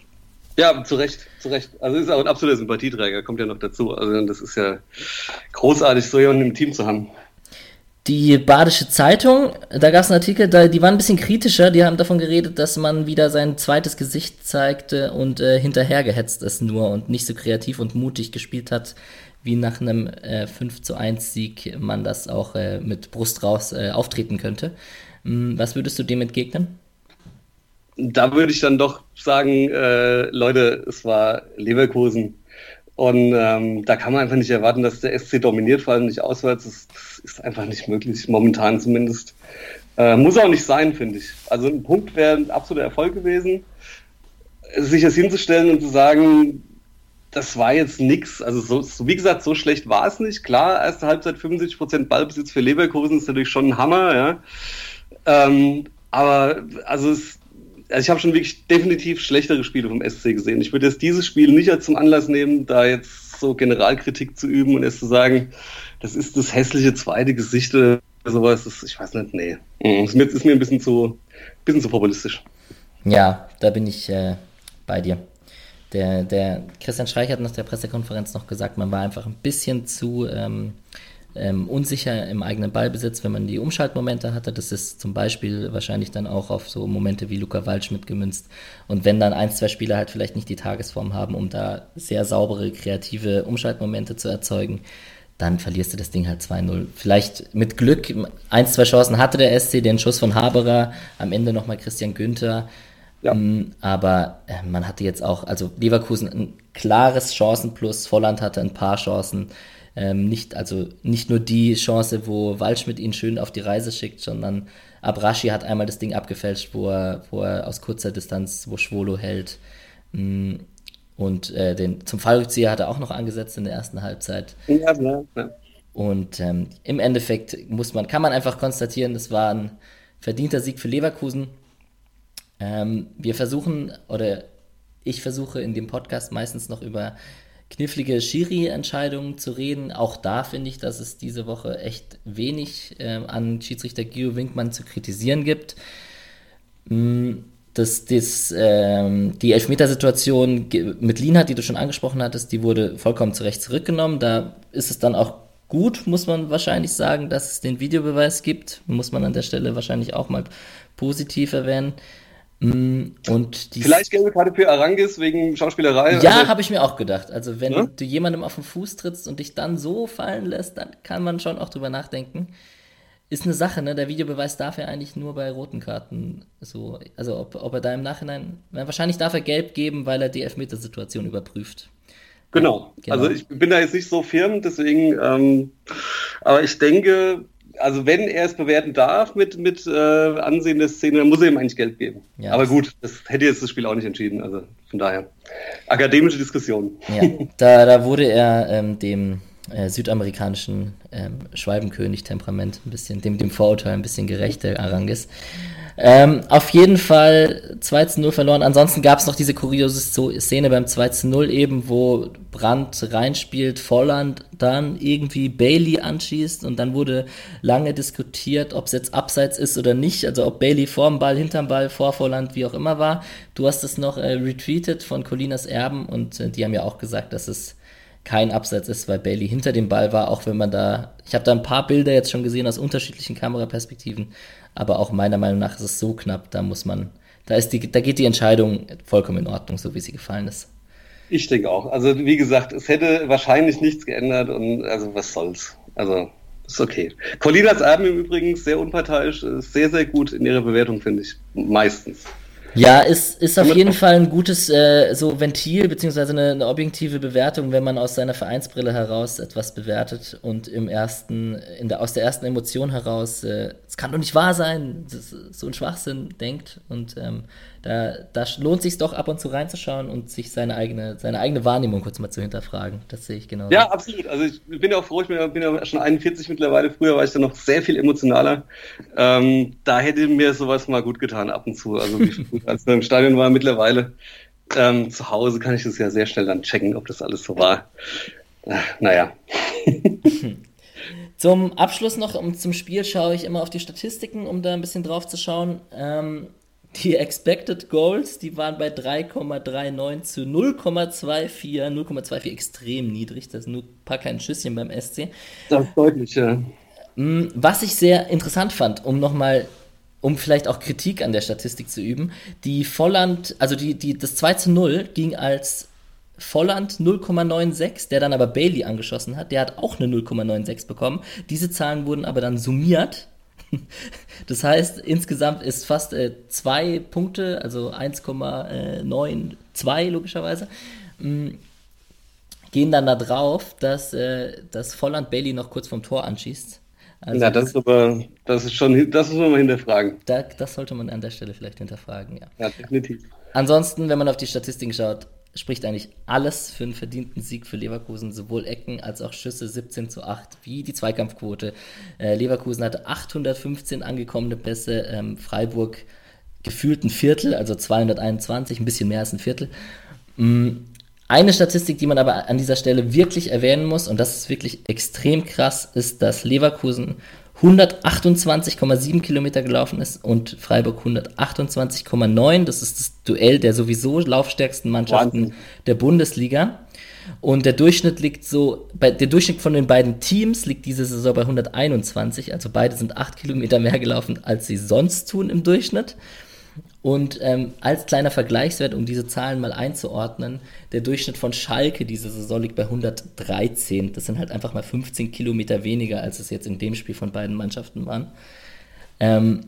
Ja, zu Recht, zu Recht. Also ist auch ein absoluter Sympathieträger, kommt ja noch dazu. Also das ist ja großartig, so jemanden im Team zu haben. Die Badische Zeitung, da gab es einen Artikel, da, die waren ein bisschen kritischer, die haben davon geredet, dass man wieder sein zweites Gesicht zeigte und äh, hinterhergehetzt ist nur und nicht so kreativ und mutig gespielt hat, wie nach einem äh, 5 zu 1 Sieg man das auch äh, mit Brust raus äh, auftreten könnte. Hm, was würdest du dem entgegnen? da würde ich dann doch sagen, äh, Leute, es war Leverkusen. Und ähm, da kann man einfach nicht erwarten, dass der SC dominiert, vor allem nicht auswärts. Das, das ist einfach nicht möglich, momentan zumindest. Äh, muss auch nicht sein, finde ich. Also ein Punkt wäre ein absoluter Erfolg gewesen, sich das hinzustellen und zu sagen, das war jetzt nix. Also so, so, wie gesagt, so schlecht war es nicht. Klar, erste Halbzeit 75% Ballbesitz für Leverkusen ist natürlich schon ein Hammer, ja. Ähm, aber also es, also ich habe schon wirklich definitiv schlechtere Spiele vom SC gesehen. Ich würde jetzt dieses Spiel nicht als zum Anlass nehmen, da jetzt so Generalkritik zu üben und erst zu sagen, das ist das hässliche zweite Gesicht oder sowas. Das, ich weiß nicht, nee. Das mhm. ist mir ein bisschen zu, bisschen zu populistisch. Ja, da bin ich äh, bei dir. Der, der Christian Streich hat nach der Pressekonferenz noch gesagt, man war einfach ein bisschen zu ähm, ähm, unsicher im eigenen Ballbesitz, wenn man die Umschaltmomente hatte. Das ist zum Beispiel wahrscheinlich dann auch auf so Momente wie Luca Waldschmidt gemünzt. Und wenn dann ein, zwei Spieler halt vielleicht nicht die Tagesform haben, um da sehr saubere, kreative Umschaltmomente zu erzeugen, dann verlierst du das Ding halt 2-0. Vielleicht mit Glück, ein, zwei Chancen hatte der SC, den Schuss von Haberer, am Ende nochmal Christian Günther. Ja. Ähm, aber äh, man hatte jetzt auch, also Leverkusen ein klares Chancenplus, Volland hatte ein paar Chancen. Ähm, nicht, also nicht nur die Chance, wo Waldschmidt ihn schön auf die Reise schickt, sondern Abrashi hat einmal das Ding abgefälscht, wo er, wo er aus kurzer Distanz, wo Schwolo hält. Mm, und äh, den, zum Fallrückzieher hat er auch noch angesetzt in der ersten Halbzeit. Ja, ja, ja. Und ähm, im Endeffekt muss man, kann man einfach konstatieren, das war ein verdienter Sieg für Leverkusen. Ähm, wir versuchen, oder ich versuche in dem Podcast meistens noch über knifflige Schiri-Entscheidungen zu reden. Auch da finde ich, dass es diese Woche echt wenig äh, an Schiedsrichter Guido Winkmann zu kritisieren gibt. Mm, das, das, ähm, die Elfmetersituation mit Lienhardt, die du schon angesprochen hattest, die wurde vollkommen zu Recht zurückgenommen. Da ist es dann auch gut, muss man wahrscheinlich sagen, dass es den Videobeweis gibt. Muss man an der Stelle wahrscheinlich auch mal positiv erwähnen. Mm, und die Vielleicht gelbe Karte für Arangis wegen Schauspielerei. Ja, also, habe ich mir auch gedacht. Also wenn ja? du jemandem auf den Fuß trittst und dich dann so fallen lässt, dann kann man schon auch drüber nachdenken. Ist eine Sache, ne? Der Videobeweis darf ja eigentlich nur bei roten Karten so. Also ob, ob er da im Nachhinein. Wahrscheinlich darf er gelb geben, weil er die Elfmetersituation überprüft. Genau. genau. Also ich bin da jetzt nicht so firm, deswegen, ähm, aber ich denke, also wenn er es bewerten darf mit, mit äh, Ansehen der Szene, dann muss er ihm eigentlich Geld geben. Ja, Aber gut, das hätte jetzt das Spiel auch nicht entschieden. Also von daher. Akademische Diskussion. Ja, da, da wurde er ähm, dem äh, südamerikanischen ähm, Schwalbenkönig-Temperament ein bisschen, dem, dem Vorurteil ein bisschen gerechter Arangis. Ähm, auf jeden Fall 2 zu 0 verloren. Ansonsten gab es noch diese kuriose Szene beim 2 zu 0 eben, wo Brandt reinspielt, Volland dann irgendwie Bailey anschießt und dann wurde lange diskutiert, ob es jetzt abseits ist oder nicht. Also ob Bailey vorm Ball, hinterm Ball, vor Volland, wie auch immer war. Du hast es noch äh, retweetet von Colinas Erben und äh, die haben ja auch gesagt, dass es kein Abseits ist, weil Bailey hinter dem Ball war, auch wenn man da, ich habe da ein paar Bilder jetzt schon gesehen aus unterschiedlichen Kameraperspektiven, aber auch meiner Meinung nach ist es so knapp, da muss man, da ist die, da geht die Entscheidung vollkommen in Ordnung, so wie sie gefallen ist. Ich denke auch. Also wie gesagt, es hätte wahrscheinlich nichts geändert und also was soll's. Also ist okay. Colinas Erben im Übrigen sehr unparteiisch, sehr, sehr gut in ihrer Bewertung, finde ich. Meistens. Ja, ist, ist auf jeden Fall ein gutes äh, so Ventil, beziehungsweise eine, eine, objektive Bewertung, wenn man aus seiner Vereinsbrille heraus etwas bewertet und im ersten, in der, aus der ersten Emotion heraus, äh, es kann doch nicht wahr sein, so ein Schwachsinn denkt. Und ähm, da, da lohnt sich doch ab und zu reinzuschauen und sich seine eigene, seine eigene Wahrnehmung kurz mal zu hinterfragen. Das sehe ich genau. Ja, absolut. Also ich bin ja auch froh, ich bin ja, bin ja schon 41 mittlerweile. Früher war ich da noch sehr viel emotionaler. Ähm, da hätte mir sowas mal gut getan ab und zu. Also wie als wir im Stadion war mittlerweile. Ähm, zu Hause kann ich das ja sehr schnell dann checken, ob das alles so war. Äh, naja. Zum Abschluss noch um, zum Spiel schaue ich immer auf die Statistiken, um da ein bisschen drauf zu schauen. Ähm, die Expected Goals, die waren bei 3,39 zu 0,24. 0,24 extrem niedrig, das ist nur ein paar kleine Schüsschen beim SC. Das ist deutlich, ja. Mm, was ich sehr interessant fand, um nochmal, um vielleicht auch Kritik an der Statistik zu üben, die Volland, also die, die, das 2 zu 0 ging als Volland 0,96, der dann aber Bailey angeschossen hat, der hat auch eine 0,96 bekommen. Diese Zahlen wurden aber dann summiert Das heißt, insgesamt ist fast äh, zwei Punkte, also 1,92 logischerweise, mh, mm, gehen dann da drauf, dass, äh, dass Volland Bailey noch kurz vom Tor anschießt. Also ja, das ist aber, das ist schon, das muss man mal hinterfragen. Da, das sollte man an der Stelle vielleicht hinterfragen, ja. Ja, definitiv. Ansonsten, wenn man auf die Statistiken schaut, spricht eigentlich alles für einen verdienten Sieg für Leverkusen, sowohl Ecken als auch Schüsse 17 zu 8, wie die Zweikampfquote. Äh, Leverkusen hatte 815 angekommene Pässe, ähm, Freiburg gefühlt ein Viertel, also 221, ein bisschen mehr als ein Viertel. Mm, eine Statistik, die man aber an dieser Stelle wirklich erwähnen muss, und das ist wirklich extrem krass, ist, dass Leverkusen 128,7 Kilometer gelaufen ist und Freiburg 128,9. Das ist das Duell der sowieso laufstärksten Mannschaften Wahnsinn. der Bundesliga. Und der Durchschnitt liegt so, bei, der Durchschnitt von den beiden Teams liegt diese Saison bei 121. Also beide sind 8 Kilometer mehr gelaufen, als sie sonst tun im Durchschnitt. Und ähm, als kleiner Vergleichswert, um diese Zahlen mal einzuordnen, der Durchschnitt von Schalke diese Saison liegt bei 113. Das sind halt einfach mal 15 Kilometer weniger, als es jetzt in dem Spiel von beiden Mannschaften waren. Ähm,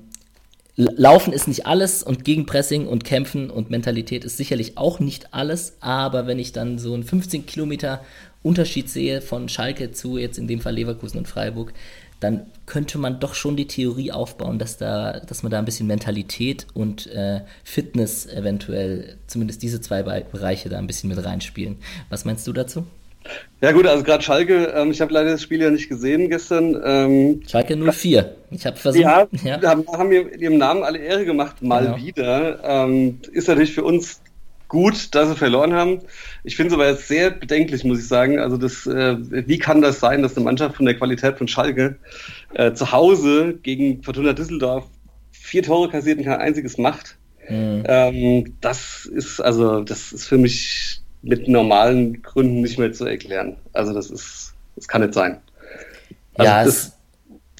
Laufen ist nicht alles und Gegenpressing und Kämpfen und Mentalität ist sicherlich auch nicht alles, aber wenn ich dann so einen 15 Kilometer Unterschied sehe von Schalke zu jetzt in dem Fall Leverkusen und Freiburg, dann könnte man doch schon die Theorie aufbauen, dass, da, dass man da ein bisschen Mentalität und äh, Fitness eventuell, zumindest diese zwei Bereiche da ein bisschen mit reinspielen. Was meinst du dazu? Ja gut, also gerade Schalke, ähm, ich habe leider das Spiel ja nicht gesehen gestern. Ähm, Schalke 04. Ich habe versucht. Ja, ja. haben, haben ihrem Namen alle Ehre gemacht, mal genau. wieder. Ähm, ist natürlich für uns gut, dass sie verloren haben. Ich finde es aber sehr bedenklich, muss ich sagen. Also das, äh, wie kann das sein, dass eine Mannschaft von der Qualität von Schalke äh, zu Hause gegen Fortuna Düsseldorf vier Tore kassiert und kein einziges macht? Mhm. Ähm, das ist also, das ist für mich mit normalen Gründen nicht mehr zu erklären. Also das ist, das kann nicht sein. Also ja, das,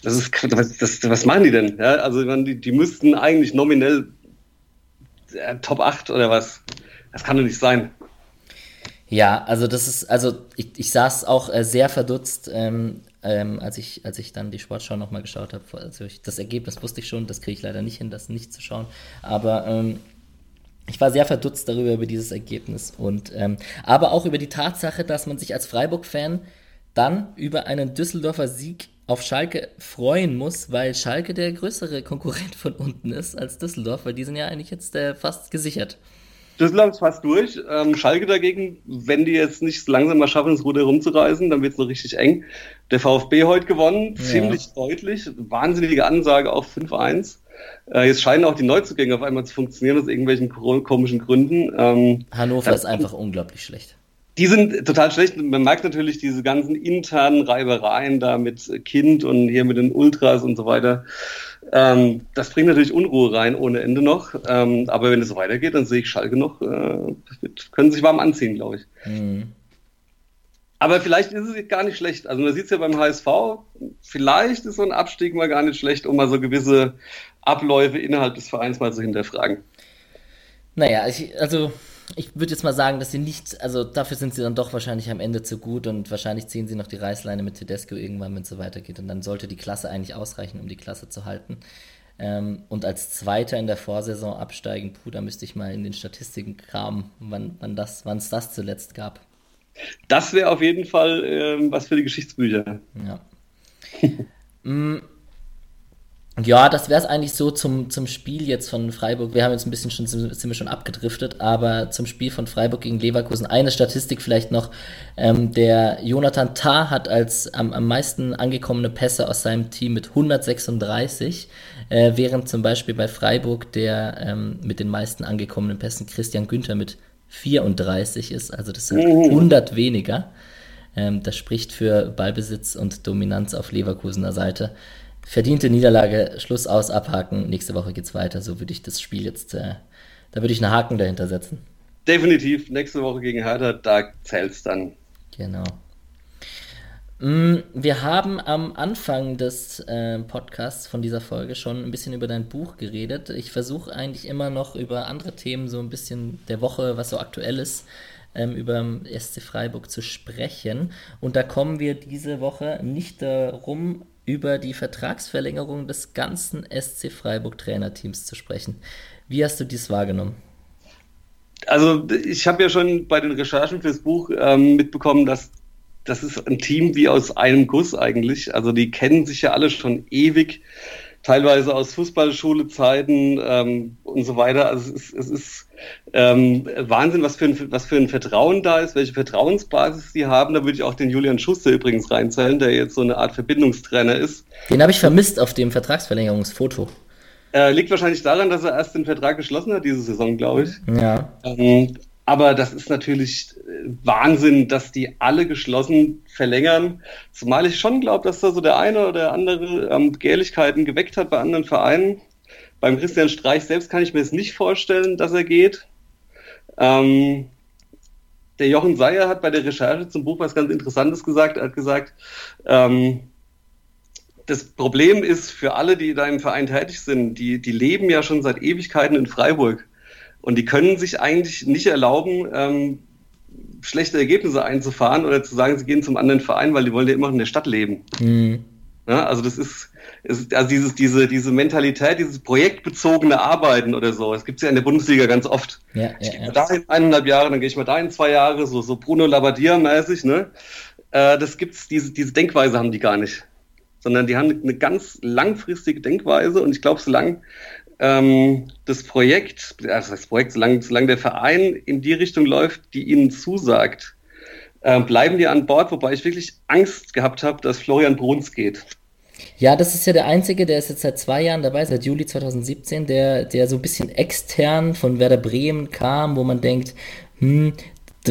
das ist, das, das, was machen die denn? Ja, also die, die müssten eigentlich nominell äh, Top 8 oder was das kann doch nicht sein. Ja, also das ist, also ich, ich saß auch äh, sehr verdutzt, ähm, ähm, als, ich, als ich dann die Sportschau nochmal geschaut habe. Also ich, das Ergebnis wusste ich schon, das kriege ich leider nicht hin, das nicht zu schauen. Aber ähm, ich war sehr verdutzt darüber, über dieses Ergebnis. Und, ähm, aber auch über die Tatsache, dass man sich als Freiburg-Fan dann über einen Düsseldorfer Sieg auf Schalke freuen muss, weil Schalke der größere Konkurrent von unten ist als Düsseldorf, weil die sind ja eigentlich jetzt äh, fast gesichert. Düsseldorf ist fast durch. Ähm, Schalke dagegen, wenn die jetzt nicht langsam mal schaffen, das Ruder rumzureißen, dann wird es noch richtig eng. Der VfB heute gewonnen, ja. ziemlich deutlich. Wahnsinnige Ansage auf 5-1. Äh, jetzt scheinen auch die Neuzugänge auf einmal zu funktionieren, aus irgendwelchen komischen Gründen. Ähm, Hannover ist einfach unglaublich schlecht. Die sind total schlecht. Man merkt natürlich diese ganzen internen Reibereien da mit Kind und hier mit den Ultras und so weiter. Ähm, das bringt natürlich Unruhe rein ohne Ende noch. Ähm, aber wenn es so weitergeht, dann sehe ich Schalke noch, äh, können sich warm anziehen, glaube ich. Mhm. Aber vielleicht ist es gar nicht schlecht. Also man sieht es ja beim HSV, vielleicht ist so ein Abstieg mal gar nicht schlecht, um mal so gewisse Abläufe innerhalb des Vereins mal zu hinterfragen. Naja, ich, also ich würde jetzt mal sagen, dass sie nicht, also dafür sind sie dann doch wahrscheinlich am Ende zu gut und wahrscheinlich ziehen sie noch die Reißleine mit Tedesco irgendwann, wenn es so weitergeht. Und dann sollte die Klasse eigentlich ausreichen, um die Klasse zu halten. Ähm, und als Zweiter in der Vorsaison absteigen, puh, da müsste ich mal in den Statistiken kramen, wann, wann das, es das zuletzt gab. Das wäre auf jeden Fall ähm, was für die Geschichtsbücher. Ja. mm, ja, das wäre es eigentlich so zum, zum Spiel jetzt von Freiburg. Wir haben jetzt ein bisschen schon, sind wir schon abgedriftet, aber zum Spiel von Freiburg gegen Leverkusen eine Statistik vielleicht noch. Ähm, der Jonathan Tah hat als am, am meisten angekommene Pässe aus seinem Team mit 136, äh, während zum Beispiel bei Freiburg der ähm, mit den meisten angekommenen Pässen Christian Günther mit 34 ist. Also das sind 100 weniger. Ähm, das spricht für Ballbesitz und Dominanz auf Leverkusener Seite verdiente Niederlage, Schluss aus, abhaken. Nächste Woche geht's weiter. So würde ich das Spiel jetzt, äh, da würde ich einen Haken dahinter setzen. Definitiv, nächste Woche gegen Hertha, da zählt's dann. Genau. Mm, wir haben am Anfang des äh, Podcasts von dieser Folge schon ein bisschen über dein Buch geredet. Ich versuche eigentlich immer noch über andere Themen, so ein bisschen der Woche, was so aktuell ist, ähm, über SC Freiburg zu sprechen. Und da kommen wir diese Woche nicht darum, über die Vertragsverlängerung des ganzen SC Freiburg Trainerteams zu sprechen. Wie hast du dies wahrgenommen? Also ich habe ja schon bei den Recherchen fürs Buch ähm, mitbekommen, dass das ist ein Team wie aus einem Guss eigentlich. Also die kennen sich ja alle schon ewig teilweise aus Fußballschulezeiten ähm, und so weiter. Also es ist, es ist ähm, Wahnsinn, was für, ein, was für ein Vertrauen da ist, welche Vertrauensbasis sie haben. Da würde ich auch den Julian Schuster übrigens reinzählen, der jetzt so eine Art Verbindungstrainer ist. Den habe ich vermisst auf dem Vertragsverlängerungsfoto. Äh, liegt wahrscheinlich daran, dass er erst den Vertrag geschlossen hat diese Saison, glaube ich. Ja. Ähm, aber das ist natürlich äh, Wahnsinn, dass die alle geschlossen verlängern. Zumal ich schon glaube, dass da so der eine oder andere ähm, Begehrlichkeiten geweckt hat bei anderen Vereinen. Beim Christian Streich selbst kann ich mir es nicht vorstellen, dass er geht. Ähm, der Jochen Seyer hat bei der Recherche zum Buch was ganz Interessantes gesagt. Er hat gesagt, ähm, das Problem ist für alle, die da im Verein tätig sind, die, die leben ja schon seit Ewigkeiten in Freiburg. Und die können sich eigentlich nicht erlauben, ähm, schlechte Ergebnisse einzufahren oder zu sagen, sie gehen zum anderen Verein, weil die wollen ja immer noch in der Stadt leben. Mhm. Ja, also das ist, ist, also dieses, diese, diese Mentalität, dieses projektbezogene Arbeiten oder so, das gibt es ja in der Bundesliga ganz oft. Ja, ich gehe ja. dahin eineinhalb Jahre, dann gehe ich mal dahin zwei Jahre, so, so Bruno Labbadia-mäßig, ne? Äh, das gibt's, diese, diese Denkweise haben die gar nicht. Sondern die haben eine ganz langfristige Denkweise und ich glaube, solange ähm, das Projekt, also das Projekt, solange, solange der Verein in die Richtung läuft, die ihnen zusagt, äh, bleiben die an Bord, wobei ich wirklich Angst gehabt habe, dass Florian Bruns geht. Ja, das ist ja der Einzige, der ist jetzt seit zwei Jahren dabei, seit Juli 2017, der, der so ein bisschen extern von Werder Bremen kam, wo man denkt, hm,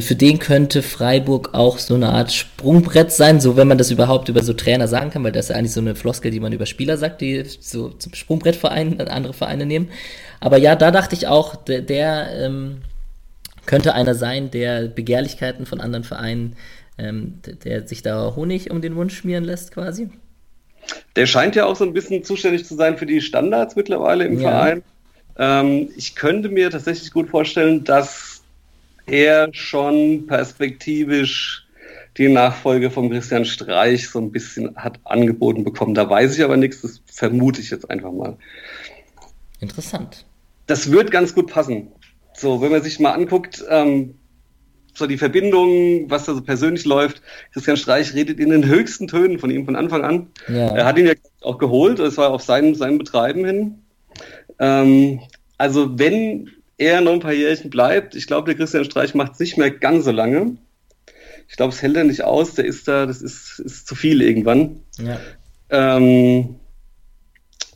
für den könnte Freiburg auch so eine Art Sprungbrett sein, so wenn man das überhaupt über so Trainer sagen kann, weil das ist ja eigentlich so eine Floskel, die man über Spieler sagt, die so zum Sprungbrettverein andere Vereine nehmen. Aber ja, da dachte ich auch, der, der ähm, könnte einer sein, der Begehrlichkeiten von anderen Vereinen, ähm, der, der sich da Honig um den Mund schmieren lässt, quasi. Der scheint ja auch so ein bisschen zuständig zu sein für die Standards mittlerweile im ja. Verein. Ähm, ich könnte mir tatsächlich gut vorstellen, dass er schon perspektivisch die Nachfolge von Christian Streich so ein bisschen hat angeboten bekommen. Da weiß ich aber nichts, das vermute ich jetzt einfach mal. Interessant. Das wird ganz gut passen. So, wenn man sich mal anguckt, ähm, so die Verbindung, was da so persönlich läuft. Christian Streich redet in den höchsten Tönen von ihm von Anfang an. Ja. Er hat ihn ja auch geholt, das war auf sein, sein Betreiben hin. Ähm, also wenn er noch ein paar Jährchen bleibt. Ich glaube, der Christian Streich macht es nicht mehr ganz so lange. Ich glaube, es hält er nicht aus. Der ist da, das ist, ist zu viel irgendwann. Ja. Ähm,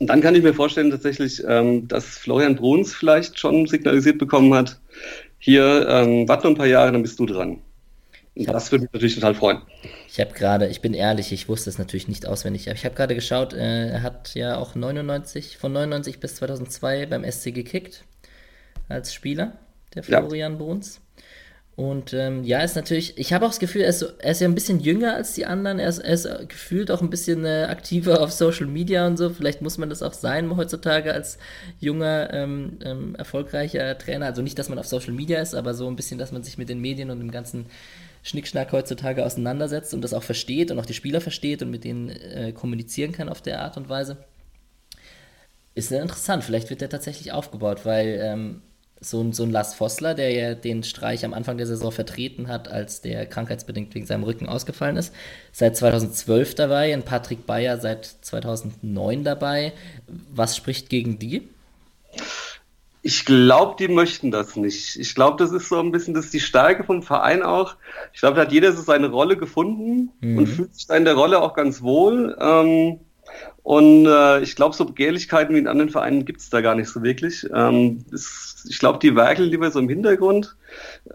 und dann kann ich mir vorstellen tatsächlich, ähm, dass Florian Bruns vielleicht schon signalisiert bekommen hat, hier, ähm, warte noch ein paar Jahre, dann bist du dran. Und das würde mich natürlich total freuen. Ich habe gerade, ich bin ehrlich, ich wusste es natürlich nicht auswendig, aber ich habe gerade geschaut, äh, er hat ja auch 99, von 99 bis 2002 beim SC gekickt als Spieler, der Florian ja. Bruns. Und ähm, ja, ist natürlich, ich habe auch das Gefühl, er ist, so, er ist ja ein bisschen jünger als die anderen. Er ist, er ist gefühlt auch ein bisschen äh, aktiver auf Social Media und so. Vielleicht muss man das auch sein heutzutage als junger, ähm, ähm, erfolgreicher Trainer. Also nicht, dass man auf Social Media ist, aber so ein bisschen, dass man sich mit den Medien und dem ganzen Schnickschnack heutzutage auseinandersetzt und das auch versteht und auch die Spieler versteht und mit denen äh, kommunizieren kann auf der Art und Weise. Ist ja interessant, vielleicht wird der tatsächlich aufgebaut, weil ähm, so, ein, so ein Lars Vossler, der ja den Streich am Anfang der Saison vertreten hat, als der krankheitsbedingt wegen seinem Rücken ausgefallen ist, seit 2012 dabei, ein Patrick Bayer seit 2009 dabei. Was spricht gegen die? Ich glaube, die möchten das nicht. Ich glaube, das ist so ein bisschen das ist die Stärke vom Verein auch. Ich glaube, da hat jeder so seine Rolle gefunden mhm. und fühlt sich da in der Rolle auch ganz wohl. Ähm, und äh, ich glaube, so Begehrlichkeiten wie in anderen Vereinen gibt es da gar nicht so wirklich. Ähm, ist, ich glaube, die werkeln lieber so im Hintergrund.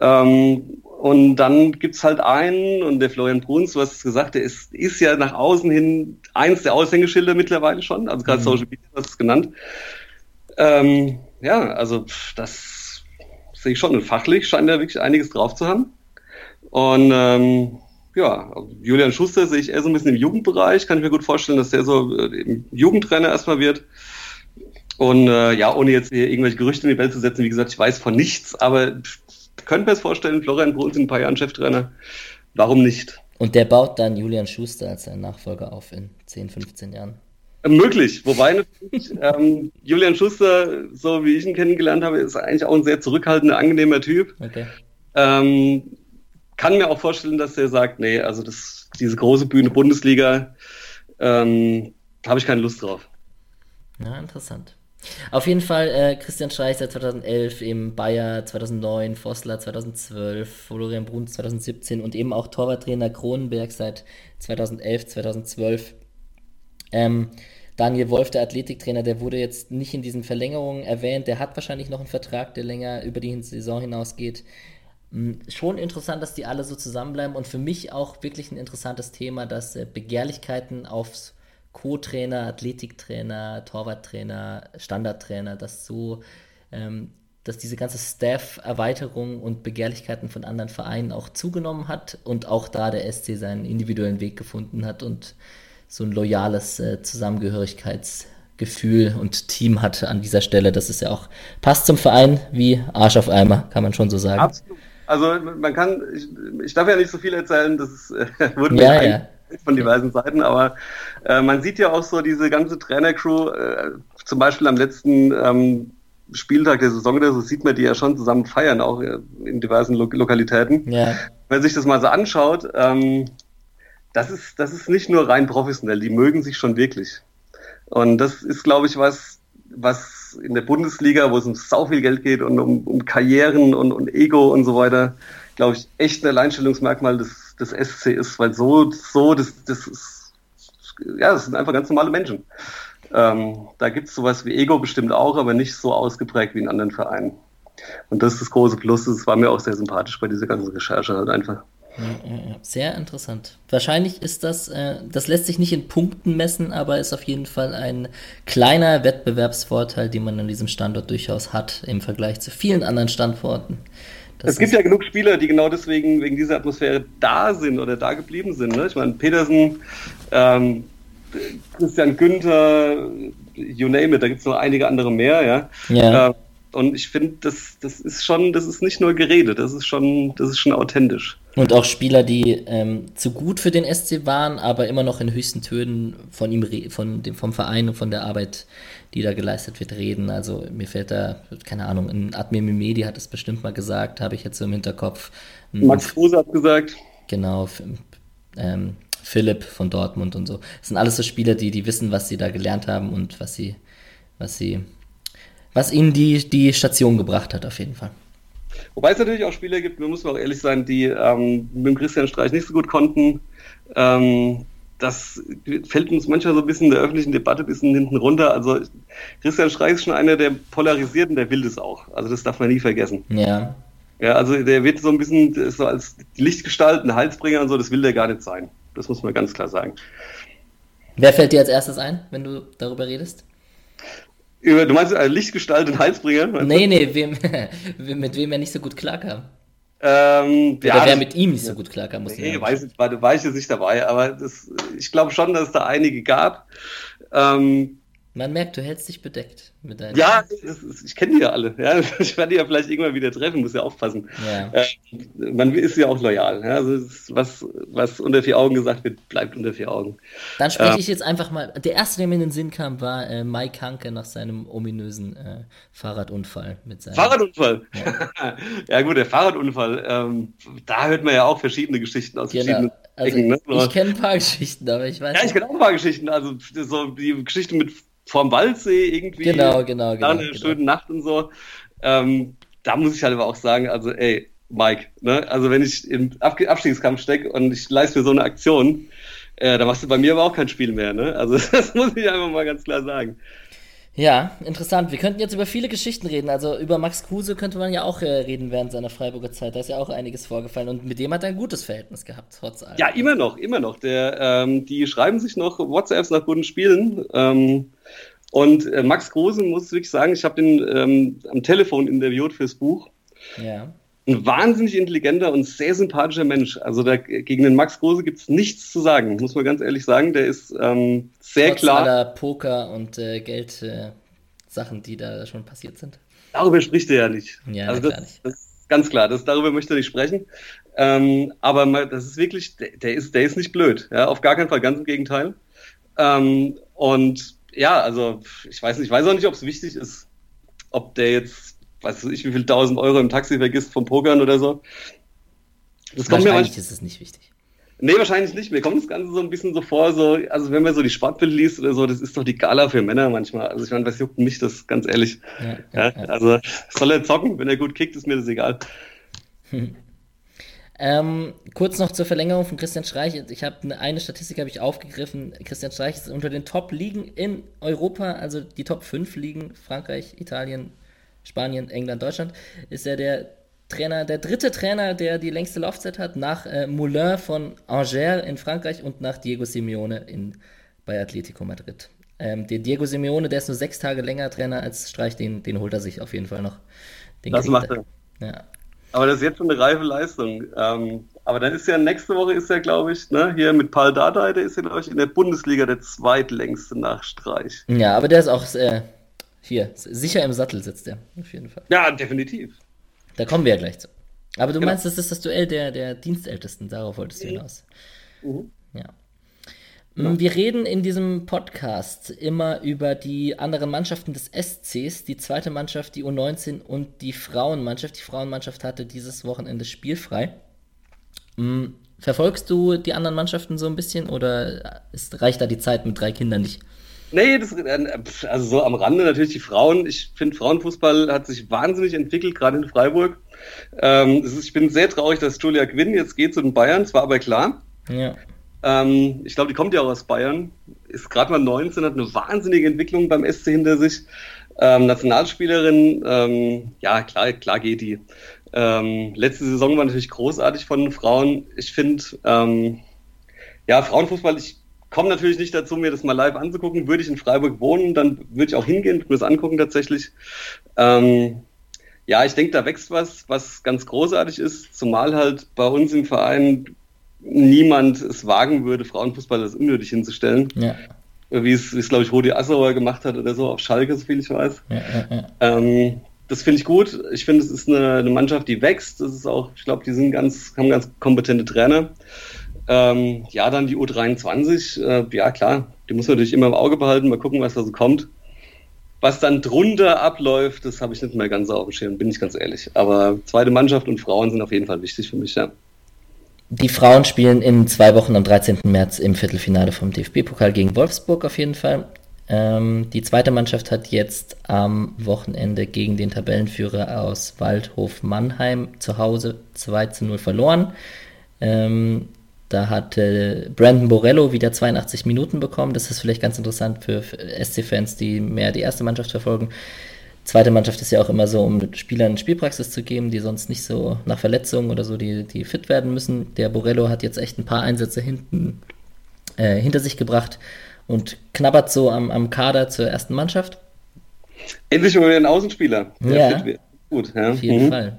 Ähm, und dann gibt's halt einen, und der Florian Bruns, du hast es gesagt, der ist, ist ja nach außen hin eins der Aushängeschilder mittlerweile schon, also gerade mhm. Social Media, hast es genannt. Ähm, ja, also das sehe ich schon. Und fachlich scheint er wirklich einiges drauf zu haben. Und ähm, ja, Julian Schuster sehe ich eher so ein bisschen im Jugendbereich. Kann ich mir gut vorstellen, dass der so äh, Jugendtrainer erstmal wird. Und äh, ja, ohne jetzt hier irgendwelche Gerüchte in die Welt zu setzen, wie gesagt, ich weiß von nichts, aber könnte mir es vorstellen, Florian Bruns in ein paar Jahren Cheftrainer. Warum nicht? Und der baut dann Julian Schuster als seinen Nachfolger auf in 10, 15 Jahren. Möglich, wobei natürlich ähm, Julian Schuster, so wie ich ihn kennengelernt habe, ist eigentlich auch ein sehr zurückhaltender, angenehmer Typ. Okay. Ähm, kann mir auch vorstellen, dass er sagt, nee, also das, diese große Bühne Bundesliga, ähm, habe ich keine Lust drauf. Ja, interessant. Auf jeden Fall äh, Christian Streich seit 2011, eben Bayer 2009, Vossler 2012, Florian Bruns 2017 und eben auch Torwarttrainer Kronenberg seit 2011, 2012. Ähm, Daniel Wolf, der Athletiktrainer, der wurde jetzt nicht in diesen Verlängerungen erwähnt. Der hat wahrscheinlich noch einen Vertrag, der länger über die Saison hinausgeht. Schon interessant, dass die alle so zusammenbleiben und für mich auch wirklich ein interessantes Thema, dass äh, Begehrlichkeiten aufs Co-Trainer, Athletiktrainer, Torwarttrainer, Standardtrainer, dass so, ähm, dass diese ganze Staff-Erweiterung und Begehrlichkeiten von anderen Vereinen auch zugenommen hat und auch da der SC seinen individuellen Weg gefunden hat und so ein loyales äh, Zusammengehörigkeitsgefühl und Team hat an dieser Stelle. Das ist ja auch, passt zum Verein wie Arsch auf Eimer, kann man schon so sagen. Absolut. Also man kann, ich, ich darf ja nicht so viel erzählen, das äh, wurde mir ja, ja. von diversen Seiten, aber äh, man sieht ja auch so diese ganze Trainercrew, äh, zum Beispiel am letzten ähm, Spieltag der Saison oder so sieht man die ja schon zusammen feiern, auch äh, in diversen Lo Lokalitäten. Ja. Wenn man sich das mal so anschaut, ähm, das ist, das ist nicht nur rein professionell, die mögen sich schon wirklich. Und das ist, glaube ich, was, was in der Bundesliga, wo es um sau viel Geld geht und um, um Karrieren und, und Ego und so weiter, glaube ich, echt ein Alleinstellungsmerkmal des, des SC ist, weil so, so, das, das ist, ja, das sind einfach ganz normale Menschen. Ähm, da gibt es sowas wie Ego bestimmt auch, aber nicht so ausgeprägt wie in anderen Vereinen. Und das ist das große Plus, das war mir auch sehr sympathisch bei dieser ganzen Recherche halt einfach. Sehr interessant. Wahrscheinlich ist das, äh, das lässt sich nicht in Punkten messen, aber ist auf jeden Fall ein kleiner Wettbewerbsvorteil, den man an diesem Standort durchaus hat im Vergleich zu vielen anderen Standorten. Das es gibt ja genug Spieler, die genau deswegen, wegen dieser Atmosphäre da sind oder da geblieben sind. Ne? Ich meine, Petersen, ähm, Christian Günther, you name it, da gibt es noch einige andere mehr, ja. ja. Äh, und ich finde, das, das ist schon, das ist nicht nur Gerede, das ist schon, das ist schon authentisch. Und auch Spieler, die ähm, zu gut für den SC waren, aber immer noch in höchsten Tönen von ihm, von dem, vom Verein und von der Arbeit, die da geleistet wird, reden. Also mir fällt da, keine Ahnung, ein Admir Mimedi hat es bestimmt mal gesagt, habe ich jetzt so im Hinterkopf. Max Kruse hat gesagt. Genau, ähm, Philipp von Dortmund und so. Das sind alles so Spieler, die, die wissen, was sie da gelernt haben und was sie, was sie was ihnen die, die Station gebracht hat, auf jeden Fall. Wobei es natürlich auch Spieler gibt, wir müssen auch ehrlich sein, die ähm, mit dem Christian Streich nicht so gut konnten. Ähm, das fällt uns manchmal so ein bisschen in der öffentlichen Debatte ein bisschen hinten runter. Also Christian Streich ist schon einer, der polarisiert und der will das auch. Also das darf man nie vergessen. Ja. Ja, also der wird so ein bisschen so als Lichtgestalt, ein Halsbringer und so, das will der gar nicht sein. Das muss man ganz klar sagen. Wer fällt dir als erstes ein, wenn du darüber redest? Über, du meinst äh, Lichtgestalt und Halsbringer? Nee, nee, wem, mit wem er nicht so gut klarkam. Ähm, Oder ja, wer mit ihm nicht so gut klarkam, muss nee, ich weiß ich, war, war ich jetzt nicht dabei, aber das, ich glaube schon, dass es da einige gab. Ähm, Man merkt, du hältst dich bedeckt. Ja, ist, ich kenne die ja alle. Ja. Ich werde die ja vielleicht irgendwann wieder treffen, muss ja aufpassen. Ja. Äh, man ist ja auch loyal. Ja. Also was, was unter vier Augen gesagt wird, bleibt unter vier Augen. Dann spreche äh, ich jetzt einfach mal. Der erste, der mir in den Sinn kam, war äh, Mike Hanke nach seinem ominösen äh, Fahrradunfall. Mit seinem, Fahrradunfall? Ja. ja. gut, der Fahrradunfall. Ähm, da hört man ja auch verschiedene Geschichten aus genau. verschiedenen. Also Ecken, ne? Ich kenne ein paar Geschichten, aber ich weiß. Ja, ich kenne auch ein paar Geschichten. Also so die Geschichte mit vorm Waldsee irgendwie. Genau, genau, genau. Eine genau. schöne Nacht und so. Ähm, da muss ich halt aber auch sagen, also ey, Mike, ne? also wenn ich im Ab Abstiegskampf stecke und ich leiste mir so eine Aktion, äh, da machst du bei mir aber auch kein Spiel mehr. Ne? Also das muss ich einfach mal ganz klar sagen. Ja, interessant. Wir könnten jetzt über viele Geschichten reden. Also über Max Kruse könnte man ja auch äh, reden während seiner Freiburger Zeit. Da ist ja auch einiges vorgefallen und mit dem hat er ein gutes Verhältnis gehabt, trotz allem. Ja, immer noch, immer noch. Der, ähm, die schreiben sich noch WhatsApps nach guten Spielen. Ähm, und äh, Max Kruse, muss ich wirklich sagen, ich habe den ähm, am Telefon interviewt fürs Buch. Ja. Ein wahnsinnig intelligenter und sehr sympathischer Mensch. Also da, gegen den Max Kruse gibt es nichts zu sagen, muss man ganz ehrlich sagen. Der ist ähm, sehr Trotz klar. aller Poker und äh, Geldsachen, äh, die da schon passiert sind. Darüber spricht er ja nicht. Ja, also das, nicht. das ist ganz klar. Das, darüber möchte er nicht sprechen. Ähm, aber mal, das ist wirklich, der, der, ist, der ist nicht blöd. Ja, auf gar keinen Fall, ganz im Gegenteil. Ähm, und ja, also ich weiß nicht, ich weiß auch nicht, ob es wichtig ist, ob der jetzt, weiß ich, wie viel tausend Euro im Taxi vergisst vom Pokern oder so. Das kommt wahrscheinlich mir ist es nicht wichtig. Nee, wahrscheinlich nicht. Mir kommt das Ganze so ein bisschen so vor, so, also wenn man so die Sportbild liest oder so, das ist doch die Gala für Männer manchmal. Also ich meine, was juckt mich das, ganz ehrlich. Ja, ja, ja. Also soll er zocken, wenn er gut kickt, ist mir das egal. Ähm, kurz noch zur Verlängerung von Christian Streich. Ich habe eine, eine, Statistik habe ich aufgegriffen. Christian Streich ist unter den Top-Ligen in Europa, also die Top 5 Ligen, Frankreich, Italien, Spanien, England, Deutschland, ist er der Trainer, der dritte Trainer, der die längste Laufzeit hat, nach äh, Moulin von Angers in Frankreich und nach Diego Simeone in, bei Atletico Madrid. Ähm, der Diego Simeone, der ist nur sechs Tage länger Trainer als Streich, den, den holt er sich auf jeden Fall noch. Den das macht er. Ja. Aber das ist jetzt schon eine reife Leistung. Ähm, aber dann ist ja nächste Woche ist er, glaube ich, ne, hier mit Paul Dardai, der ist ja, glaube ich, in der Bundesliga der zweitlängste nach Streich. Ja, aber der ist auch äh, hier, sicher im Sattel sitzt der, auf jeden Fall. Ja, definitiv. Da kommen wir ja gleich zu. Aber du genau. meinst, das ist das Duell der, der Dienstältesten, darauf wolltest du mhm. hinaus. Mhm. Ja. Ja. Wir reden in diesem Podcast immer über die anderen Mannschaften des SCs, die zweite Mannschaft, die U19 und die Frauenmannschaft. Die Frauenmannschaft hatte dieses Wochenende spielfrei. Hm, verfolgst du die anderen Mannschaften so ein bisschen oder ist, reicht da die Zeit mit drei Kindern nicht? Nee, das, also so am Rande natürlich die Frauen. Ich finde, Frauenfußball hat sich wahnsinnig entwickelt, gerade in Freiburg. Ähm, ist, ich bin sehr traurig, dass Julia Quinn jetzt geht zu den Bayern, es war aber klar. Ja. Ähm, ich glaube, die kommt ja auch aus Bayern, ist gerade mal 19, hat eine wahnsinnige Entwicklung beim SC hinter sich. Ähm, Nationalspielerin, ähm, ja, klar, klar geht die. Ähm, letzte Saison war natürlich großartig von den Frauen. Ich finde, ähm, ja, Frauenfußball, ich komme natürlich nicht dazu, mir das mal live anzugucken. Würde ich in Freiburg wohnen, dann würde ich auch hingehen, würde mir das angucken tatsächlich. Ähm, ja, ich denke, da wächst was, was ganz großartig ist, zumal halt bei uns im Verein niemand es wagen würde, Frauenfußball als unnötig hinzustellen. Ja. Wie es, wie es glaube ich, Rudi Assauer gemacht hat oder so auf Schalke, so viel ich weiß. Ja, ja, ähm, das finde ich gut. Ich finde, es ist eine, eine, Mannschaft, die wächst. Das ist auch, ich glaube, die sind ganz, haben ganz kompetente Trainer. Ähm, ja, dann die U23. Äh, ja, klar, die muss man natürlich immer im Auge behalten. Mal gucken, was da so kommt. Was dann drunter abläuft, das habe ich nicht mehr ganz auf dem Schirm, bin ich ganz ehrlich. Aber zweite Mannschaft und Frauen sind auf jeden Fall wichtig für mich, ja. Die Frauen spielen in zwei Wochen am 13. März im Viertelfinale vom DFB-Pokal gegen Wolfsburg auf jeden Fall. Ähm, die zweite Mannschaft hat jetzt am Wochenende gegen den Tabellenführer aus Waldhof Mannheim zu Hause 2 zu 0 verloren. Ähm, da hatte Brandon Borello wieder 82 Minuten bekommen. Das ist vielleicht ganz interessant für, für SC-Fans, die mehr die erste Mannschaft verfolgen. Zweite Mannschaft ist ja auch immer so, um Spielern Spielpraxis zu geben, die sonst nicht so nach Verletzungen oder so, die, die fit werden müssen. Der Borello hat jetzt echt ein paar Einsätze hinten, äh, hinter sich gebracht und knabbert so am, am Kader zur ersten Mannschaft. Endlich mal wieder ein Außenspieler. ja, gut. Ja. Auf jeden mhm. Fall.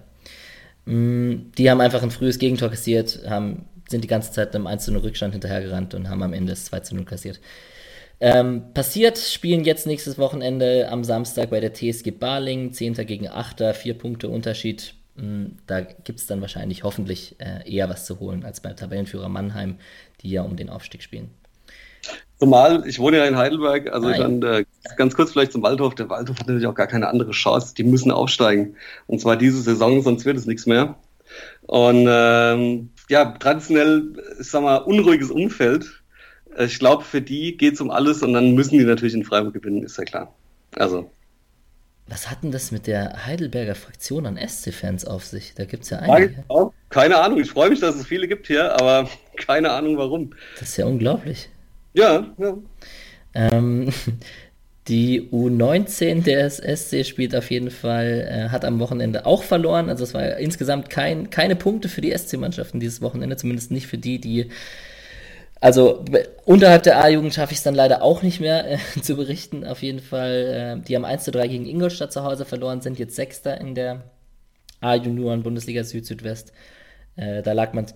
Mm, die haben einfach ein frühes Gegentor kassiert, haben, sind die ganze Zeit einem 1 0 Rückstand hinterhergerannt und haben am Ende das 2 0 kassiert. Ähm, passiert, spielen jetzt nächstes Wochenende am Samstag bei der TSG Barling, 10. gegen 8. vier Punkte Unterschied. Hm, da gibt es dann wahrscheinlich hoffentlich äh, eher was zu holen als beim Tabellenführer Mannheim, die ja um den Aufstieg spielen. Zumal, ich wohne ja in Heidelberg, also dann äh, ganz kurz vielleicht zum Waldhof. Der Waldhof hat natürlich auch gar keine andere Chance. Die müssen aufsteigen. Und zwar diese Saison, sonst wird es nichts mehr. Und ähm, ja, traditionell, ich sag mal, unruhiges Umfeld. Ich glaube, für die geht es um alles und dann müssen die natürlich in Freiburg gewinnen, ist ja klar. Also. Was hat denn das mit der Heidelberger Fraktion an SC-Fans auf sich? Da gibt es ja einige. Keine Ahnung, ich freue mich, dass es viele gibt hier, aber keine Ahnung warum. Das ist ja unglaublich. Ja, ja. Ähm, die U19 des SC spielt auf jeden Fall, äh, hat am Wochenende auch verloren. Also es war insgesamt kein, keine Punkte für die SC-Mannschaften dieses Wochenende, zumindest nicht für die, die also unterhalb der A-Jugend schaffe ich es dann leider auch nicht mehr äh, zu berichten. Auf jeden Fall, äh, die haben 1 zu 3 gegen Ingolstadt zu Hause verloren, sind jetzt Sechster in der A-Junioren Bundesliga Süd-Südwest. Äh, da lag man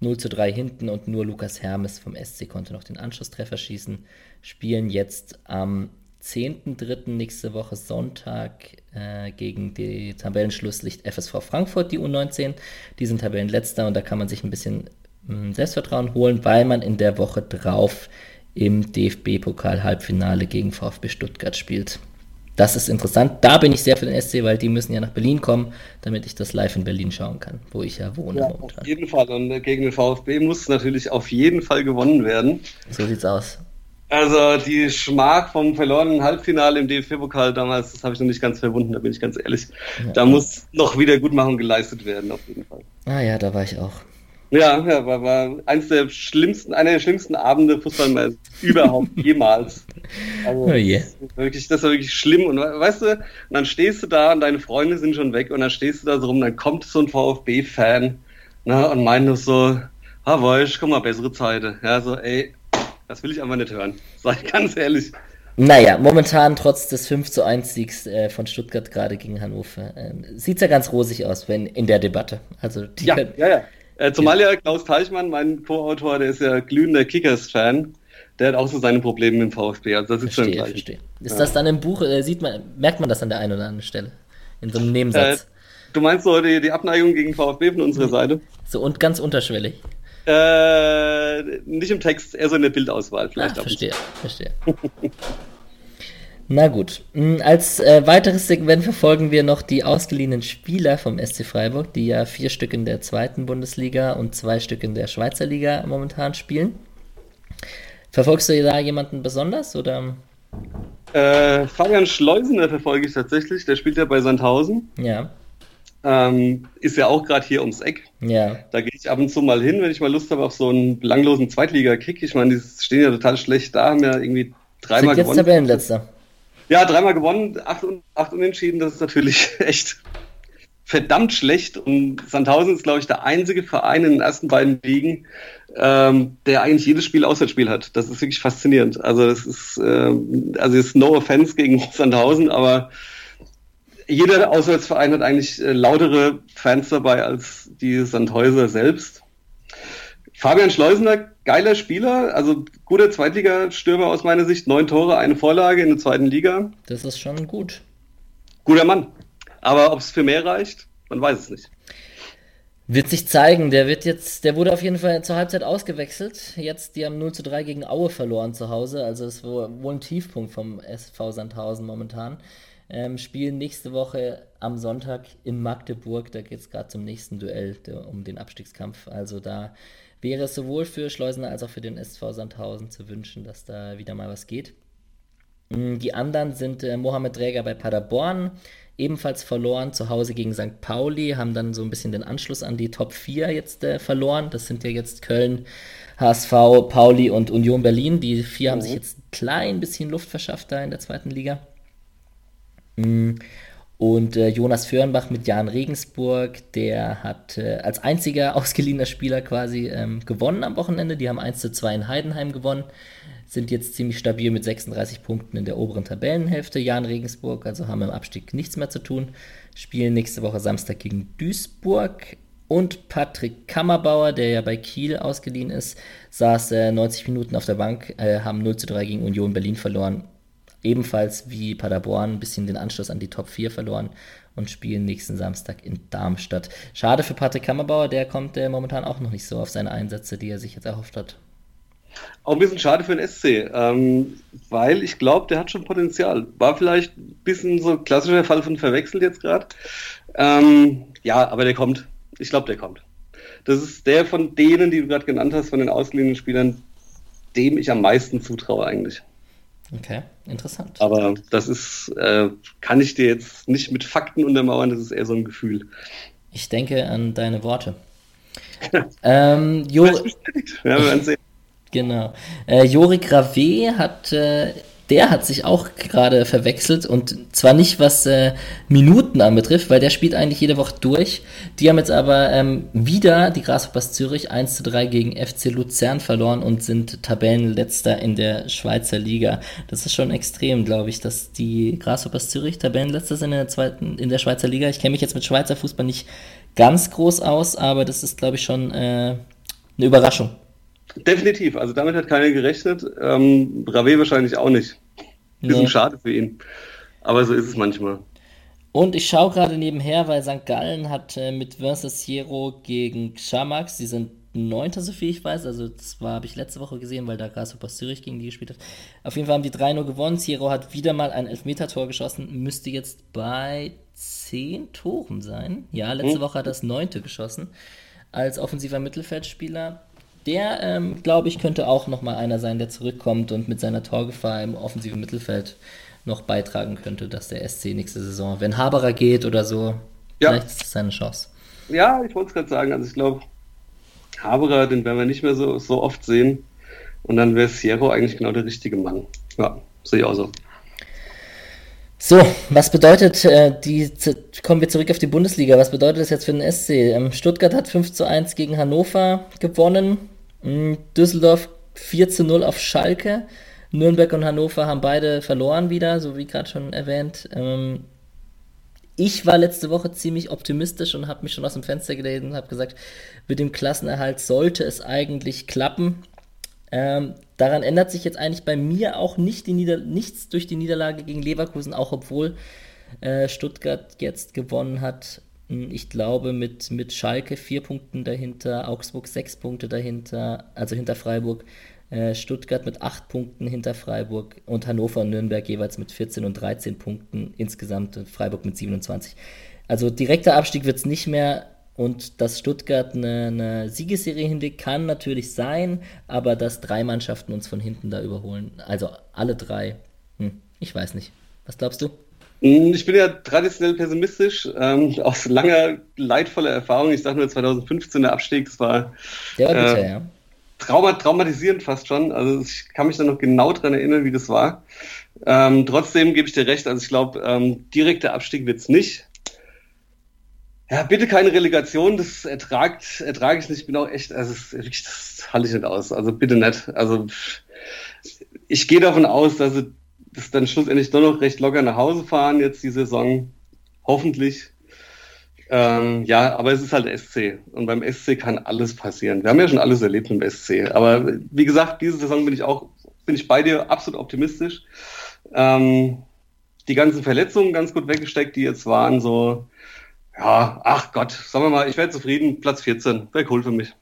0 zu 3 hinten und nur Lukas Hermes vom SC konnte noch den Anschlusstreffer schießen. Spielen jetzt am 10.3. nächste Woche Sonntag äh, gegen die Tabellenschlusslicht FSV Frankfurt, die U19. Die sind Tabellenletzter und da kann man sich ein bisschen hm, Selbstvertrauen holen, weil man in der Woche drauf im DFB-Pokal-Halbfinale gegen VfB Stuttgart spielt. Das ist interessant. Da bin ich sehr für den SC, weil die müssen ja nach Berlin kommen, damit ich das live in Berlin schauen kann, wo ich ja wohne. Ja, momentan. auf jeden Fall. Und äh, gegen den VfB muss natürlich auf jeden Fall gewonnen werden. So sieht's aus. Also die Schmach vom verlorenen Halbfinale im DFB-Pokal damals, das habe ich noch nicht ganz verwunden, da bin ich ganz ehrlich. Ja. Da muss noch Wiedergutmachung geleistet werden, auf jeden Fall. Ah ja, da war ich auch. Ja, ja war, war eins der schlimmsten, einer der schlimmsten Abende Fußball überhaupt jemals. Also, oh yeah. das, wirklich, das war wirklich schlimm. Und weißt du, und dann stehst du da und deine Freunde sind schon weg und dann stehst du da so rum, dann kommt so ein VfB-Fan ne, und meint so, ah, weißt, komm mal, bessere Zeiten. Ja, so, ey, das will ich einfach nicht hören. Ich ganz ehrlich. Naja, momentan trotz des 5 zu 1 Siegs äh, von Stuttgart gerade gegen Hannover, äh, sieht es ja ganz rosig aus wenn, in der Debatte. Also die ja, können, ja, ja. Äh, zumal ja Klaus Teichmann, mein Co-Autor, der ist ja glühender Kickers-Fan. Der hat auch so seine Probleme mit dem VfB. Also das ist verstehe, schon verstehe. Ist ja. das dann im Buch, äh, sieht man, merkt man das an der einen oder anderen Stelle? In so einem Nebensatz? Äh, du meinst so die, die Abneigung gegen VfB von unserer Seite? So und ganz unterschwellig. Äh, nicht im Text, eher so in der Bildauswahl vielleicht. Ah, verstehe, verstehe. Na gut. Hm, als äh, weiteres Segment verfolgen wir noch die ausgeliehenen Spieler vom SC Freiburg, die ja vier Stück in der zweiten Bundesliga und zwei Stück in der Schweizer Liga momentan spielen. Verfolgst du da jemanden besonders oder? Äh, Fabian Schleusener verfolge ich tatsächlich. Der spielt ja bei Sandhausen. Ja. Ähm, ist ja auch gerade hier ums Eck. Ja. Da gehe ich ab und zu mal hin, wenn ich mal Lust habe auf so einen belanglosen Zweitliga-Kick. Ich meine, die stehen ja total schlecht da, haben ja irgendwie dreimal Sind jetzt Tabellenletzter. Ja, dreimal gewonnen, acht, acht Unentschieden, das ist natürlich echt verdammt schlecht. Und Sandhausen ist, glaube ich, der einzige Verein in den ersten beiden Ligen, ähm, der eigentlich jedes Spiel Auswärtsspiel hat. Das ist wirklich faszinierend. Also das ist, ähm, also ist no offense gegen Sandhausen, aber jeder Auswärtsverein hat eigentlich äh, lautere Fans dabei als die Sandhäuser selbst. Fabian Schleusener, geiler Spieler, also guter Zweitligastürmer aus meiner Sicht, neun Tore, eine Vorlage in der zweiten Liga. Das ist schon gut. Guter Mann. Aber ob es für mehr reicht, man weiß es nicht. Wird sich zeigen, der wird jetzt, der wurde auf jeden Fall zur Halbzeit ausgewechselt. Jetzt, die haben 0 zu 3 gegen Aue verloren zu Hause, also es war wohl ein Tiefpunkt vom SV Sandhausen momentan. Ähm, spielen nächste Woche am Sonntag in Magdeburg, da geht es gerade zum nächsten Duell der, um den Abstiegskampf. Also da wäre es sowohl für Schleusener als auch für den SV Sandhausen zu wünschen, dass da wieder mal was geht. Mm, die anderen sind äh, Mohamed Dräger bei Paderborn, ebenfalls verloren, zu Hause gegen St. Pauli, haben dann so ein bisschen den Anschluss an die Top 4 jetzt äh, verloren. Das sind ja jetzt Köln, HSV, Pauli und Union Berlin. Die vier mhm. haben sich jetzt ein klein bisschen Luft verschafft da in der zweiten Liga. Mhm. Und äh, Jonas Föhrenbach mit Jan Regensburg, der hat äh, als einziger ausgeliehener Spieler quasi ähm, gewonnen am Wochenende. Die haben 1 zu 2 in Heidenheim gewonnen, sind jetzt ziemlich stabil mit 36 Punkten in der oberen Tabellenhälfte. Jan Regensburg, also haben im Abstieg nichts mehr zu tun, spielen nächste Woche Samstag gegen Duisburg. Und Patrick Kammerbauer, der ja bei Kiel ausgeliehen ist, saß äh, 90 Minuten auf der Bank, äh, haben 0 zu 3 gegen Union Berlin verloren. Ebenfalls wie Paderborn ein bisschen den Anschluss an die Top 4 verloren und spielen nächsten Samstag in Darmstadt. Schade für Patrick Kammerbauer, der kommt äh, momentan auch noch nicht so auf seine Einsätze, die er sich jetzt erhofft hat. Auch ein bisschen schade für den SC, ähm, weil ich glaube, der hat schon Potenzial. War vielleicht ein bisschen so ein klassischer Fall von verwechselt jetzt gerade. Ähm, ja, aber der kommt. Ich glaube, der kommt. Das ist der von denen, die du gerade genannt hast, von den ausgeliehenen Spielern, dem ich am meisten zutraue eigentlich. Okay, interessant. Aber das ist, äh, kann ich dir jetzt nicht mit Fakten untermauern, das ist eher so ein Gefühl. Ich denke an deine Worte. ähm, jo ja, wir werden sehen. Genau. Äh, Jorik Rave hat äh, der hat sich auch gerade verwechselt und zwar nicht was äh, Minuten anbetrifft, weil der spielt eigentlich jede Woche durch. Die haben jetzt aber ähm, wieder die Grasshoppers Zürich 1 zu 3 gegen FC Luzern verloren und sind Tabellenletzter in der Schweizer Liga. Das ist schon extrem, glaube ich, dass die Grasshoppers Zürich Tabellenletzter sind in der zweiten, in der Schweizer Liga. Ich kenne mich jetzt mit Schweizer Fußball nicht ganz groß aus, aber das ist, glaube ich, schon äh, eine Überraschung. Definitiv, also damit hat keiner gerechnet. Ähm, Rave wahrscheinlich auch nicht. Bisschen nee. schade für ihn. Aber so ist es manchmal. Und ich schaue gerade nebenher, weil St. Gallen hat äh, mit Versus Hero gegen Xamax, sie sind Neunter, so viel ich weiß. Also, das habe ich letzte Woche gesehen, weil da Grasshopper Zürich gegen die gespielt hat. Auf jeden Fall haben die 3-0 gewonnen. Zero hat wieder mal ein Elfmeter-Tor geschossen. Müsste jetzt bei 10 Toren sein. Ja, letzte hm. Woche hat er das neunte geschossen. Als offensiver Mittelfeldspieler der, ähm, glaube ich, könnte auch nochmal einer sein, der zurückkommt und mit seiner Torgefahr im offensiven Mittelfeld noch beitragen könnte, dass der SC nächste Saison, wenn Haberer geht oder so, ja. vielleicht ist das seine Chance. Ja, ich wollte es gerade sagen. Also ich glaube, Haberer, den werden wir nicht mehr so, so oft sehen. Und dann wäre Sierra eigentlich genau der richtige Mann. Ja, sehe ich auch so. So, was bedeutet äh, die, kommen wir zurück auf die Bundesliga, was bedeutet das jetzt für den SC? Ähm, Stuttgart hat 5 zu 1 gegen Hannover gewonnen, Düsseldorf 4 zu 0 auf Schalke. Nürnberg und Hannover haben beide verloren wieder, so wie gerade schon erwähnt. Ähm, ich war letzte Woche ziemlich optimistisch und habe mich schon aus dem Fenster gelesen und habe gesagt, mit dem Klassenerhalt sollte es eigentlich klappen. Ähm, daran ändert sich jetzt eigentlich bei mir auch nicht nichts durch die Niederlage gegen Leverkusen, auch obwohl äh, Stuttgart jetzt gewonnen hat. Ich glaube, mit, mit Schalke vier Punkten dahinter, Augsburg sechs Punkte dahinter, also hinter Freiburg, äh, Stuttgart mit acht Punkten hinter Freiburg und Hannover und Nürnberg jeweils mit 14 und 13 Punkten insgesamt, Freiburg mit 27. Also direkter Abstieg wird es nicht mehr und dass Stuttgart eine, eine Siegesserie hinlegt, kann natürlich sein, aber dass drei Mannschaften uns von hinten da überholen, also alle drei, hm, ich weiß nicht. Was glaubst du? Hm, ich bin ja traditionell pessimistisch, ähm, aus langer, leidvoller Erfahrung. Ich sage nur 2015 der Abstieg, das war, der war bitter, äh, ja. Trauma, traumatisierend fast schon. Also ich kann mich da noch genau dran erinnern, wie das war. Ähm, trotzdem gebe ich dir recht, also ich glaube, ähm, direkter Abstieg wird es nicht. Ja, bitte keine Relegation, das ertragt, ertrage ich nicht. Ich bin auch echt, also das, das halte ich nicht aus. Also bitte nicht. Also ich gehe davon aus, dass sie das dann schlussendlich doch noch recht locker nach Hause fahren, jetzt die Saison. Hoffentlich. Ähm, ja, aber es ist halt SC. Und beim SC kann alles passieren. Wir haben ja schon alles erlebt im SC. Aber wie gesagt, diese Saison bin ich auch, bin ich bei dir absolut optimistisch. Ähm, die ganzen Verletzungen ganz gut weggesteckt, die jetzt waren, so, ja, ach Gott, sagen wir mal, ich wäre zufrieden, Platz 14, wäre cool für mich.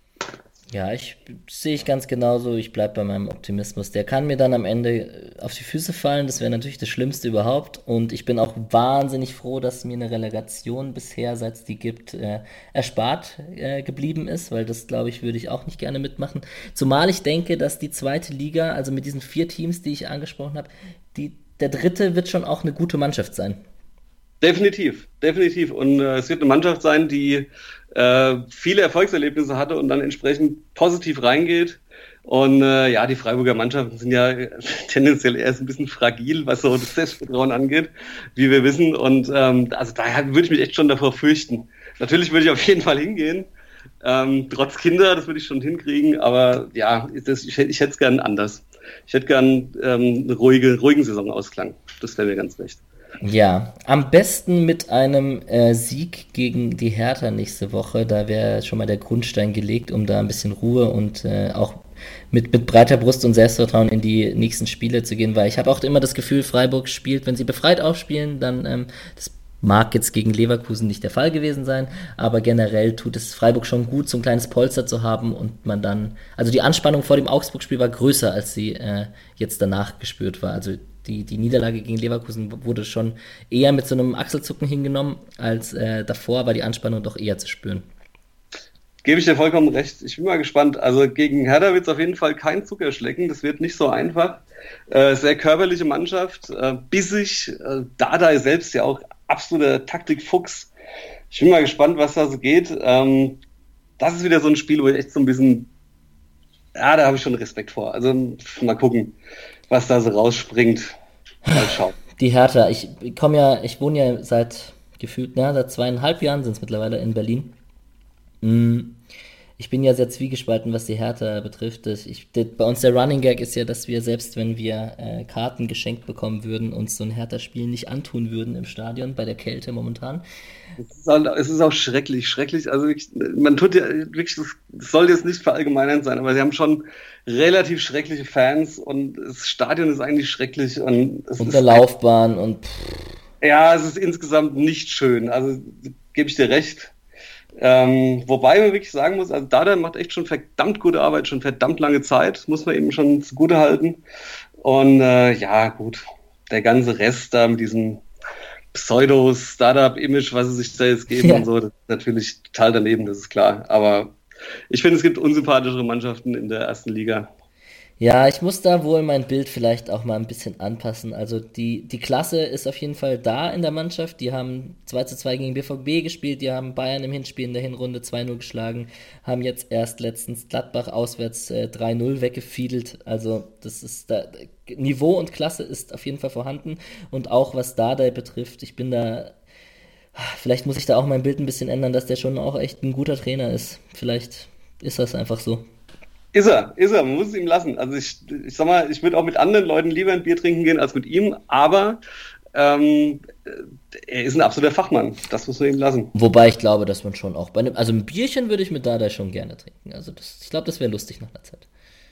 Ja, ich sehe ich ganz genauso. Ich bleibe bei meinem Optimismus. Der kann mir dann am Ende äh, auf die Füße fallen. Das wäre natürlich das Schlimmste überhaupt. Und ich bin auch wahnsinnig froh, dass mir eine Relegation bisher, seit es die gibt, äh, erspart äh, geblieben ist, weil das, glaube ich, würde ich auch nicht gerne mitmachen. Zumal ich denke, dass die zweite Liga, also mit diesen vier Teams, die ich angesprochen habe, die, der dritte wird schon auch eine gute Mannschaft sein. Definitiv, definitiv. Und äh, es wird eine Mannschaft sein, die äh, viele Erfolgserlebnisse hatte und dann entsprechend positiv reingeht. Und äh, ja, die Freiburger Mannschaften sind ja tendenziell erst ein bisschen fragil, was so das Selbstvertrauen angeht, wie wir wissen. Und ähm, also daher würde ich mich echt schon davor fürchten. Natürlich würde ich auf jeden Fall hingehen. Ähm, trotz Kinder, das würde ich schon hinkriegen, aber ja, das, ich, ich hätte es gern anders. Ich hätte gern ähm, eine ruhige, ruhigen Saisonausklang. Das wäre mir ganz recht. Ja, am besten mit einem äh, Sieg gegen die Hertha nächste Woche. Da wäre schon mal der Grundstein gelegt, um da ein bisschen Ruhe und äh, auch mit, mit breiter Brust und Selbstvertrauen in die nächsten Spiele zu gehen, weil ich habe auch immer das Gefühl, Freiburg spielt, wenn sie befreit aufspielen, dann ähm, das Mag jetzt gegen Leverkusen nicht der Fall gewesen sein, aber generell tut es Freiburg schon gut, so ein kleines Polster zu haben und man dann, also die Anspannung vor dem Augsburg-Spiel war größer, als sie äh, jetzt danach gespürt war. Also die, die Niederlage gegen Leverkusen wurde schon eher mit so einem Achselzucken hingenommen, als äh, davor war die Anspannung doch eher zu spüren. Gebe ich dir vollkommen recht. Ich bin mal gespannt. Also gegen Hertha wird es auf jeden Fall kein Zuckerschlecken. Das wird nicht so einfach. Äh, sehr körperliche Mannschaft, äh, bissig. Äh, Dada selbst ja auch absoluter Taktikfuchs. Ich bin mal gespannt, was da so geht. Ähm, das ist wieder so ein Spiel, wo ich echt so ein bisschen, ja, da habe ich schon Respekt vor. Also mal gucken, was da so rausspringt. Mal schauen. Die Hertha, ich komme ja, ich wohne ja seit gefühlt, na, seit zweieinhalb Jahren sind es mittlerweile in Berlin. Mm, ich bin ja sehr zwiegespalten, was die Hertha betrifft. Ich, das, bei uns der Running Gag ist ja, dass wir selbst, wenn wir äh, Karten geschenkt bekommen würden, uns so ein Hertha-Spiel nicht antun würden im Stadion, bei der Kälte momentan. Es ist, auch, es ist auch schrecklich, schrecklich. Also ich, man tut ja wirklich, es soll jetzt nicht verallgemeinern sein, aber sie haben schon relativ schreckliche Fans und das Stadion ist eigentlich schrecklich. Und, es und der Laufbahn und. Pff. Ja, es ist insgesamt nicht schön. Also gebe ich dir recht. Ähm, wobei man wirklich sagen muss, also Dada macht echt schon verdammt gute Arbeit, schon verdammt lange Zeit, muss man eben schon zugute halten. Und äh, ja, gut, der ganze Rest da mit diesem Pseudo-Startup-Image, was sie sich da jetzt geben ja. und so, das ist natürlich total daneben, das ist klar. Aber ich finde, es gibt unsympathischere Mannschaften in der ersten Liga. Ja, ich muss da wohl mein Bild vielleicht auch mal ein bisschen anpassen. Also die, die Klasse ist auf jeden Fall da in der Mannschaft. Die haben 2 zu 2 gegen BVB gespielt, die haben Bayern im Hinspiel in der Hinrunde 2-0 geschlagen, haben jetzt erst letztens Gladbach auswärts äh, 3-0 weggefiedelt. Also das ist da, Niveau und Klasse ist auf jeden Fall vorhanden. Und auch was Dardai betrifft, ich bin da Vielleicht muss ich da auch mein Bild ein bisschen ändern, dass der schon auch echt ein guter Trainer ist. Vielleicht ist das einfach so. Ist er, ist er, man muss es ihm lassen. Also ich, ich sag mal, ich würde auch mit anderen Leuten lieber ein Bier trinken gehen als mit ihm, aber ähm, er ist ein absoluter Fachmann. Das muss man ihm lassen. Wobei ich glaube, dass man schon auch bei einem, also ein Bierchen würde ich mit Dada schon gerne trinken. Also das, ich glaube, das wäre lustig nach einer Zeit.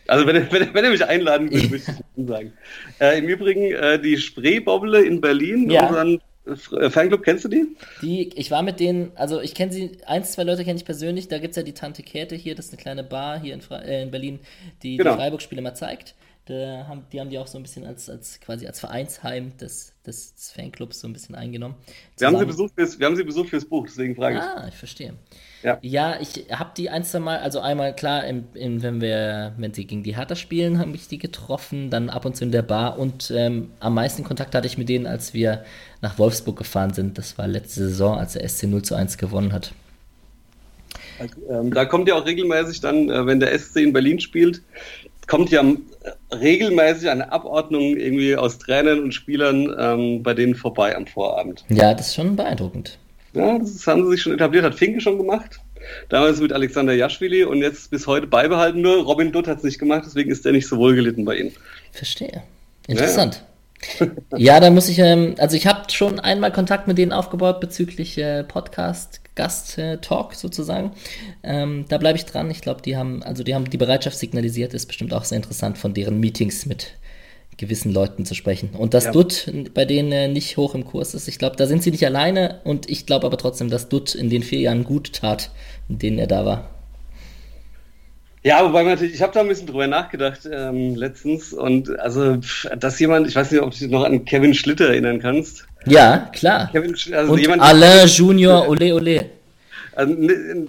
Also wenn er, wenn er, wenn er mich einladen würde, würde ich sagen. Äh, Im Übrigen äh, die Spreebobble in Berlin, ja. unseren Fanclub, kennst du die? Die, ich war mit denen, also ich kenne sie, eins, zwei Leute kenne ich persönlich, da gibt es ja die Tante Käthe hier, das ist eine kleine Bar hier in, äh, in Berlin, die genau. die Freiburg-Spiele mal zeigt. Da haben, die haben die auch so ein bisschen als, als quasi als Vereinsheim des, des, des Fanclubs so ein bisschen eingenommen. Wir haben, sie besucht fürs, wir haben sie besucht fürs Buch, deswegen frage ich. Ah, ich verstehe. Ja, ja ich habe die ein, zwei Mal, also einmal klar, im, im, wenn wir, wenn sie gegen die Hertha spielen, habe ich die getroffen, dann ab und zu in der Bar und ähm, am meisten Kontakt hatte ich mit denen, als wir nach Wolfsburg gefahren sind. Das war letzte Saison, als der SC 0 zu 1 gewonnen hat. Also, ähm, da kommt ja auch regelmäßig dann, äh, wenn der SC in Berlin spielt, kommt ja regelmäßig eine Abordnung irgendwie aus Trainern und Spielern ähm, bei denen vorbei am Vorabend. Ja, das ist schon beeindruckend. Ja, das haben sie sich schon etabliert, hat Finke schon gemacht. Damals mit Alexander Jaschwili und jetzt bis heute beibehalten nur. Robin Dutt hat es nicht gemacht, deswegen ist der nicht so wohl gelitten bei ihnen. Verstehe. Interessant. Ja, ja da muss ich, ähm, also ich habe schon einmal Kontakt mit denen aufgebaut bezüglich äh, Podcast, Gast-Talk sozusagen. Ähm, da bleibe ich dran. Ich glaube, die haben, also die haben die Bereitschaft signalisiert, ist bestimmt auch sehr interessant von deren Meetings mit gewissen Leuten zu sprechen. Und dass ja. Dutt bei denen äh, nicht hoch im Kurs ist, ich glaube, da sind sie nicht alleine und ich glaube aber trotzdem, dass Dutt in den vier Jahren gut tat, in denen er da war. Ja, wobei man natürlich, ich habe da ein bisschen drüber nachgedacht ähm, letztens und also, dass jemand, ich weiß nicht, ob du dich noch an Kevin Schlitter erinnern kannst. Ja, klar. Kevin, also und jemand, Alain Junior, ole ole. Also,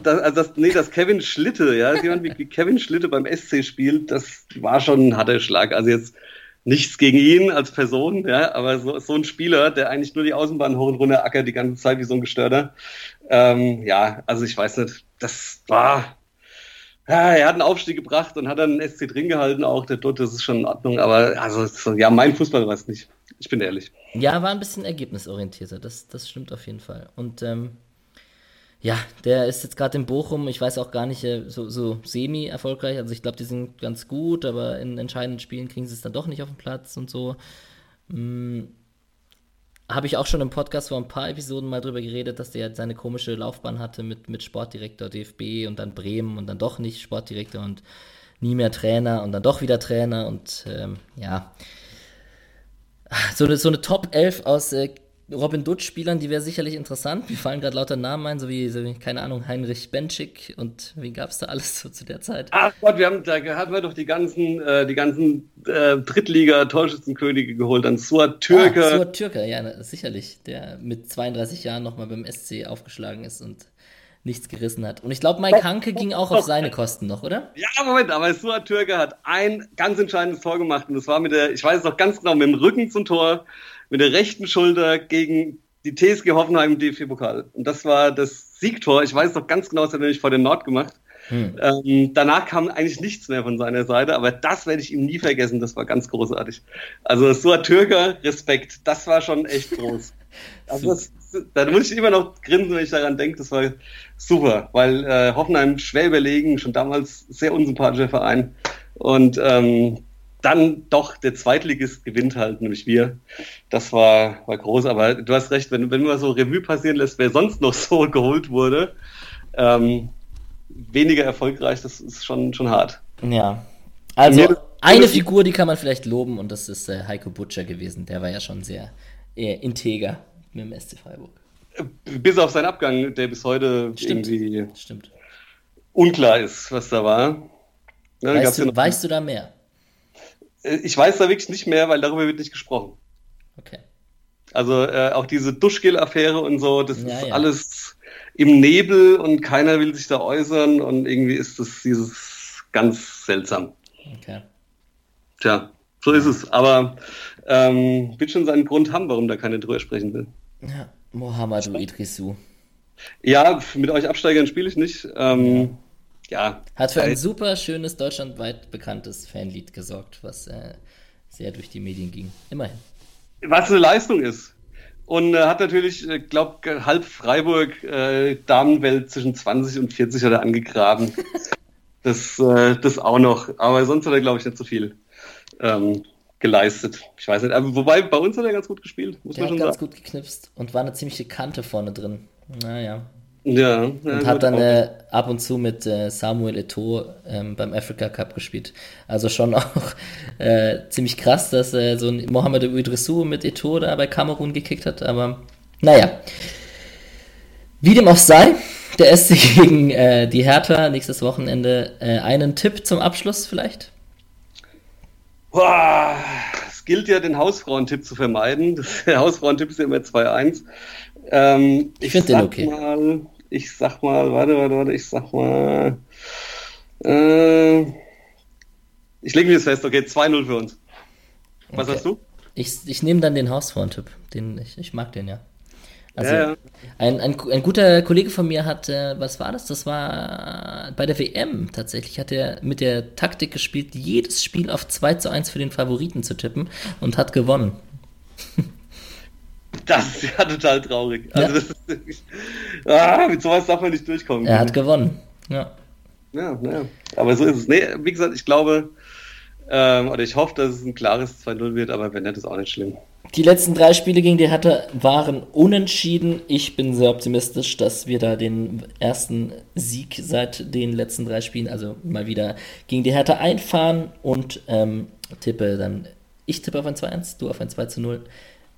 das, also das, nee, das Kevin Schlitte, ja, jemand wie Kevin Schlitte beim SC spielt, das war schon ein harter Schlag. Also jetzt nichts gegen ihn als Person, ja, aber so, so ein Spieler, der eigentlich nur die Außenbahn hoch und runter ackert die ganze Zeit wie so ein Gestörter. Ähm, ja, also ich weiß nicht, das war, ja, er hat einen Aufstieg gebracht und hat dann einen SC drin gehalten, auch der Dutt, das ist schon in Ordnung, aber also, so, ja, mein Fußball war es nicht. Ich bin ehrlich. Ja, war ein bisschen ergebnisorientierter, das, das stimmt auf jeden Fall. Und ähm, ja, der ist jetzt gerade in Bochum, ich weiß auch gar nicht, äh, so, so semi-erfolgreich. Also ich glaube, die sind ganz gut, aber in entscheidenden Spielen kriegen sie es dann doch nicht auf den Platz und so. Mm. habe ich auch schon im Podcast vor ein paar Episoden mal drüber geredet, dass der seine komische Laufbahn hatte mit, mit Sportdirektor DFB und dann Bremen und dann doch nicht Sportdirektor und nie mehr Trainer und dann doch wieder Trainer und ähm, ja. So eine, so eine Top 11 aus äh, Robin Dutch-Spielern, die wäre sicherlich interessant. Mir fallen gerade lauter Namen ein, so wie, so wie, keine Ahnung, Heinrich Benschik und wie gab es da alles so zu der Zeit? Ach Gott, wir haben, da hatten wir doch die ganzen, äh, die ganzen äh, Drittliga-Torschützenkönige geholt. Dann Suat Türke. Ah, Suat Türke, ja, sicherlich, der mit 32 Jahren nochmal beim SC aufgeschlagen ist und nichts gerissen hat. Und ich glaube, Mike Hanke ging auch auf seine Kosten noch, oder? Ja, Moment, aber Suat Türke hat ein ganz entscheidendes Tor gemacht und das war mit der, ich weiß es noch ganz genau, mit dem Rücken zum Tor mit der rechten Schulter gegen die TSG Hoffenheim im DFB-Pokal. Und das war das Siegtor. Ich weiß noch ganz genau, das hat er nämlich vor den Nord gemacht. Hm. Ähm, danach kam eigentlich nichts mehr von seiner Seite, aber das werde ich ihm nie vergessen. Das war ganz großartig. Also so ein Türker, Respekt. Das war schon echt groß. Also das, da muss ich immer noch grinsen, wenn ich daran denke. Das war super, weil äh, Hoffenheim schwer überlegen, schon damals sehr unsympathischer Verein. Und ähm, dann doch der Zweitligist gewinnt halt, nämlich wir. Das war, war groß, aber du hast recht, wenn, wenn man so Revue passieren lässt, wer sonst noch so geholt wurde, ähm, weniger erfolgreich, das ist schon, schon hart. Ja. Also eine Figur, die kann man vielleicht loben und das ist äh, Heiko Butcher gewesen. Der war ja schon sehr äh, integer mit dem SC Freiburg. Bis auf seinen Abgang, der bis heute Stimmt. irgendwie Stimmt. unklar ist, was da war. Ja, weißt, du, weißt du da mehr? Äh, ich weiß da wirklich nicht mehr, weil darüber wird nicht gesprochen. Okay. Also äh, auch diese Duschgel-Affäre und so, das ja, ist ja. alles im Nebel und keiner will sich da äußern und irgendwie ist das dieses ganz seltsam. Okay. Tja, so ist es. Aber ähm, wird schon seinen Grund haben, warum da keiner drüber sprechen will. Ja, Mohamedou Idrissou. Ja, mit euch Absteigern spiele ich nicht. Ähm, ja. Hat für ein super schönes, deutschlandweit bekanntes Fanlied gesorgt, was äh, sehr durch die Medien ging. Immerhin. Was eine Leistung ist. Und äh, hat natürlich, äh, glaub, halb Freiburg äh, Damenwelt zwischen 20 und 40 hat er angegraben. das, äh, das auch noch. Aber sonst hat er, glaube ich, nicht so viel ähm, geleistet. Ich weiß nicht. Aber wobei, bei uns hat er ganz gut gespielt. Muss der man schon ganz sagen. gut geknipst und war eine ziemliche Kante vorne drin. Naja. Ja, und ja, hat dann äh, ab und zu mit äh, Samuel Eto'o ähm, beim Africa Cup gespielt. Also schon auch äh, ziemlich krass, dass äh, so ein Mohamed Idrissou mit Eto'o da bei Kamerun gekickt hat. Aber naja, wie dem auch sei, der SC gegen äh, die Hertha nächstes Wochenende. Äh, einen Tipp zum Abschluss vielleicht? Boah, es gilt ja, den Hausfrauentipp zu vermeiden. der Hausfrauentipp ist ja immer 2-1. Ähm, ich finde den okay. Mal, ich sag mal, warte, warte, warte, ich sag mal. Äh, ich lege mir das fest, okay, 2-0 für uns. Was okay. hast du? Ich, ich nehme dann den Hausfrauentipp. Den, ich, ich mag den ja. Also ja, ja. Ein, ein, ein guter Kollege von mir hat, äh, was war das? Das war bei der WM tatsächlich, hat er mit der Taktik gespielt, jedes Spiel auf 2 zu 1 für den Favoriten zu tippen und hat gewonnen. Das ist ja total traurig. Also ja. das ist wirklich, ah, mit sowas darf man nicht durchkommen. Er hat gewonnen. Ja. Ja, ja. Aber so ist es. Nee, wie gesagt, ich glaube, ähm, oder ich hoffe, dass es ein klares 2-0 wird, aber wenn nicht, ist auch nicht schlimm. Die letzten drei Spiele gegen die Hertha waren unentschieden. Ich bin sehr optimistisch, dass wir da den ersten Sieg seit den letzten drei Spielen, also mal wieder gegen die Hertha einfahren und ähm, tippe dann, ich tippe auf ein 2-1, du auf ein 2-0.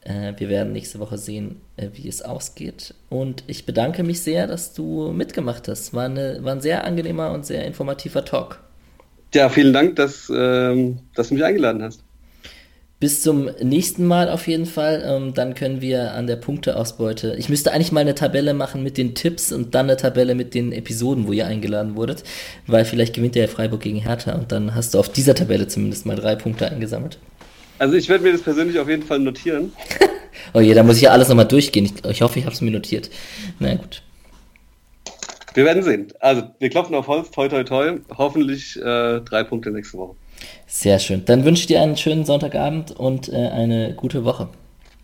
Äh, wir werden nächste Woche sehen, äh, wie es ausgeht. Und ich bedanke mich sehr, dass du mitgemacht hast. War, eine, war ein sehr angenehmer und sehr informativer Talk. Ja, vielen Dank, dass, ähm, dass du mich eingeladen hast. Bis zum nächsten Mal auf jeden Fall. Ähm, dann können wir an der Punkteausbeute. Ich müsste eigentlich mal eine Tabelle machen mit den Tipps und dann eine Tabelle mit den Episoden, wo ihr eingeladen wurdet. Weil vielleicht gewinnt der Freiburg gegen Hertha und dann hast du auf dieser Tabelle zumindest mal drei Punkte eingesammelt. Also ich werde mir das persönlich auf jeden Fall notieren. oh je, da muss ich ja alles nochmal durchgehen. Ich, ich hoffe, ich habe es mir notiert. Na gut. Wir werden sehen. Also wir klopfen auf Holz, toi toi toi. Hoffentlich äh, drei Punkte nächste Woche. Sehr schön. Dann wünsche ich dir einen schönen Sonntagabend und äh, eine gute Woche.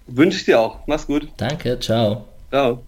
Wünsche ich dir auch. Mach's gut. Danke, ciao. Ciao.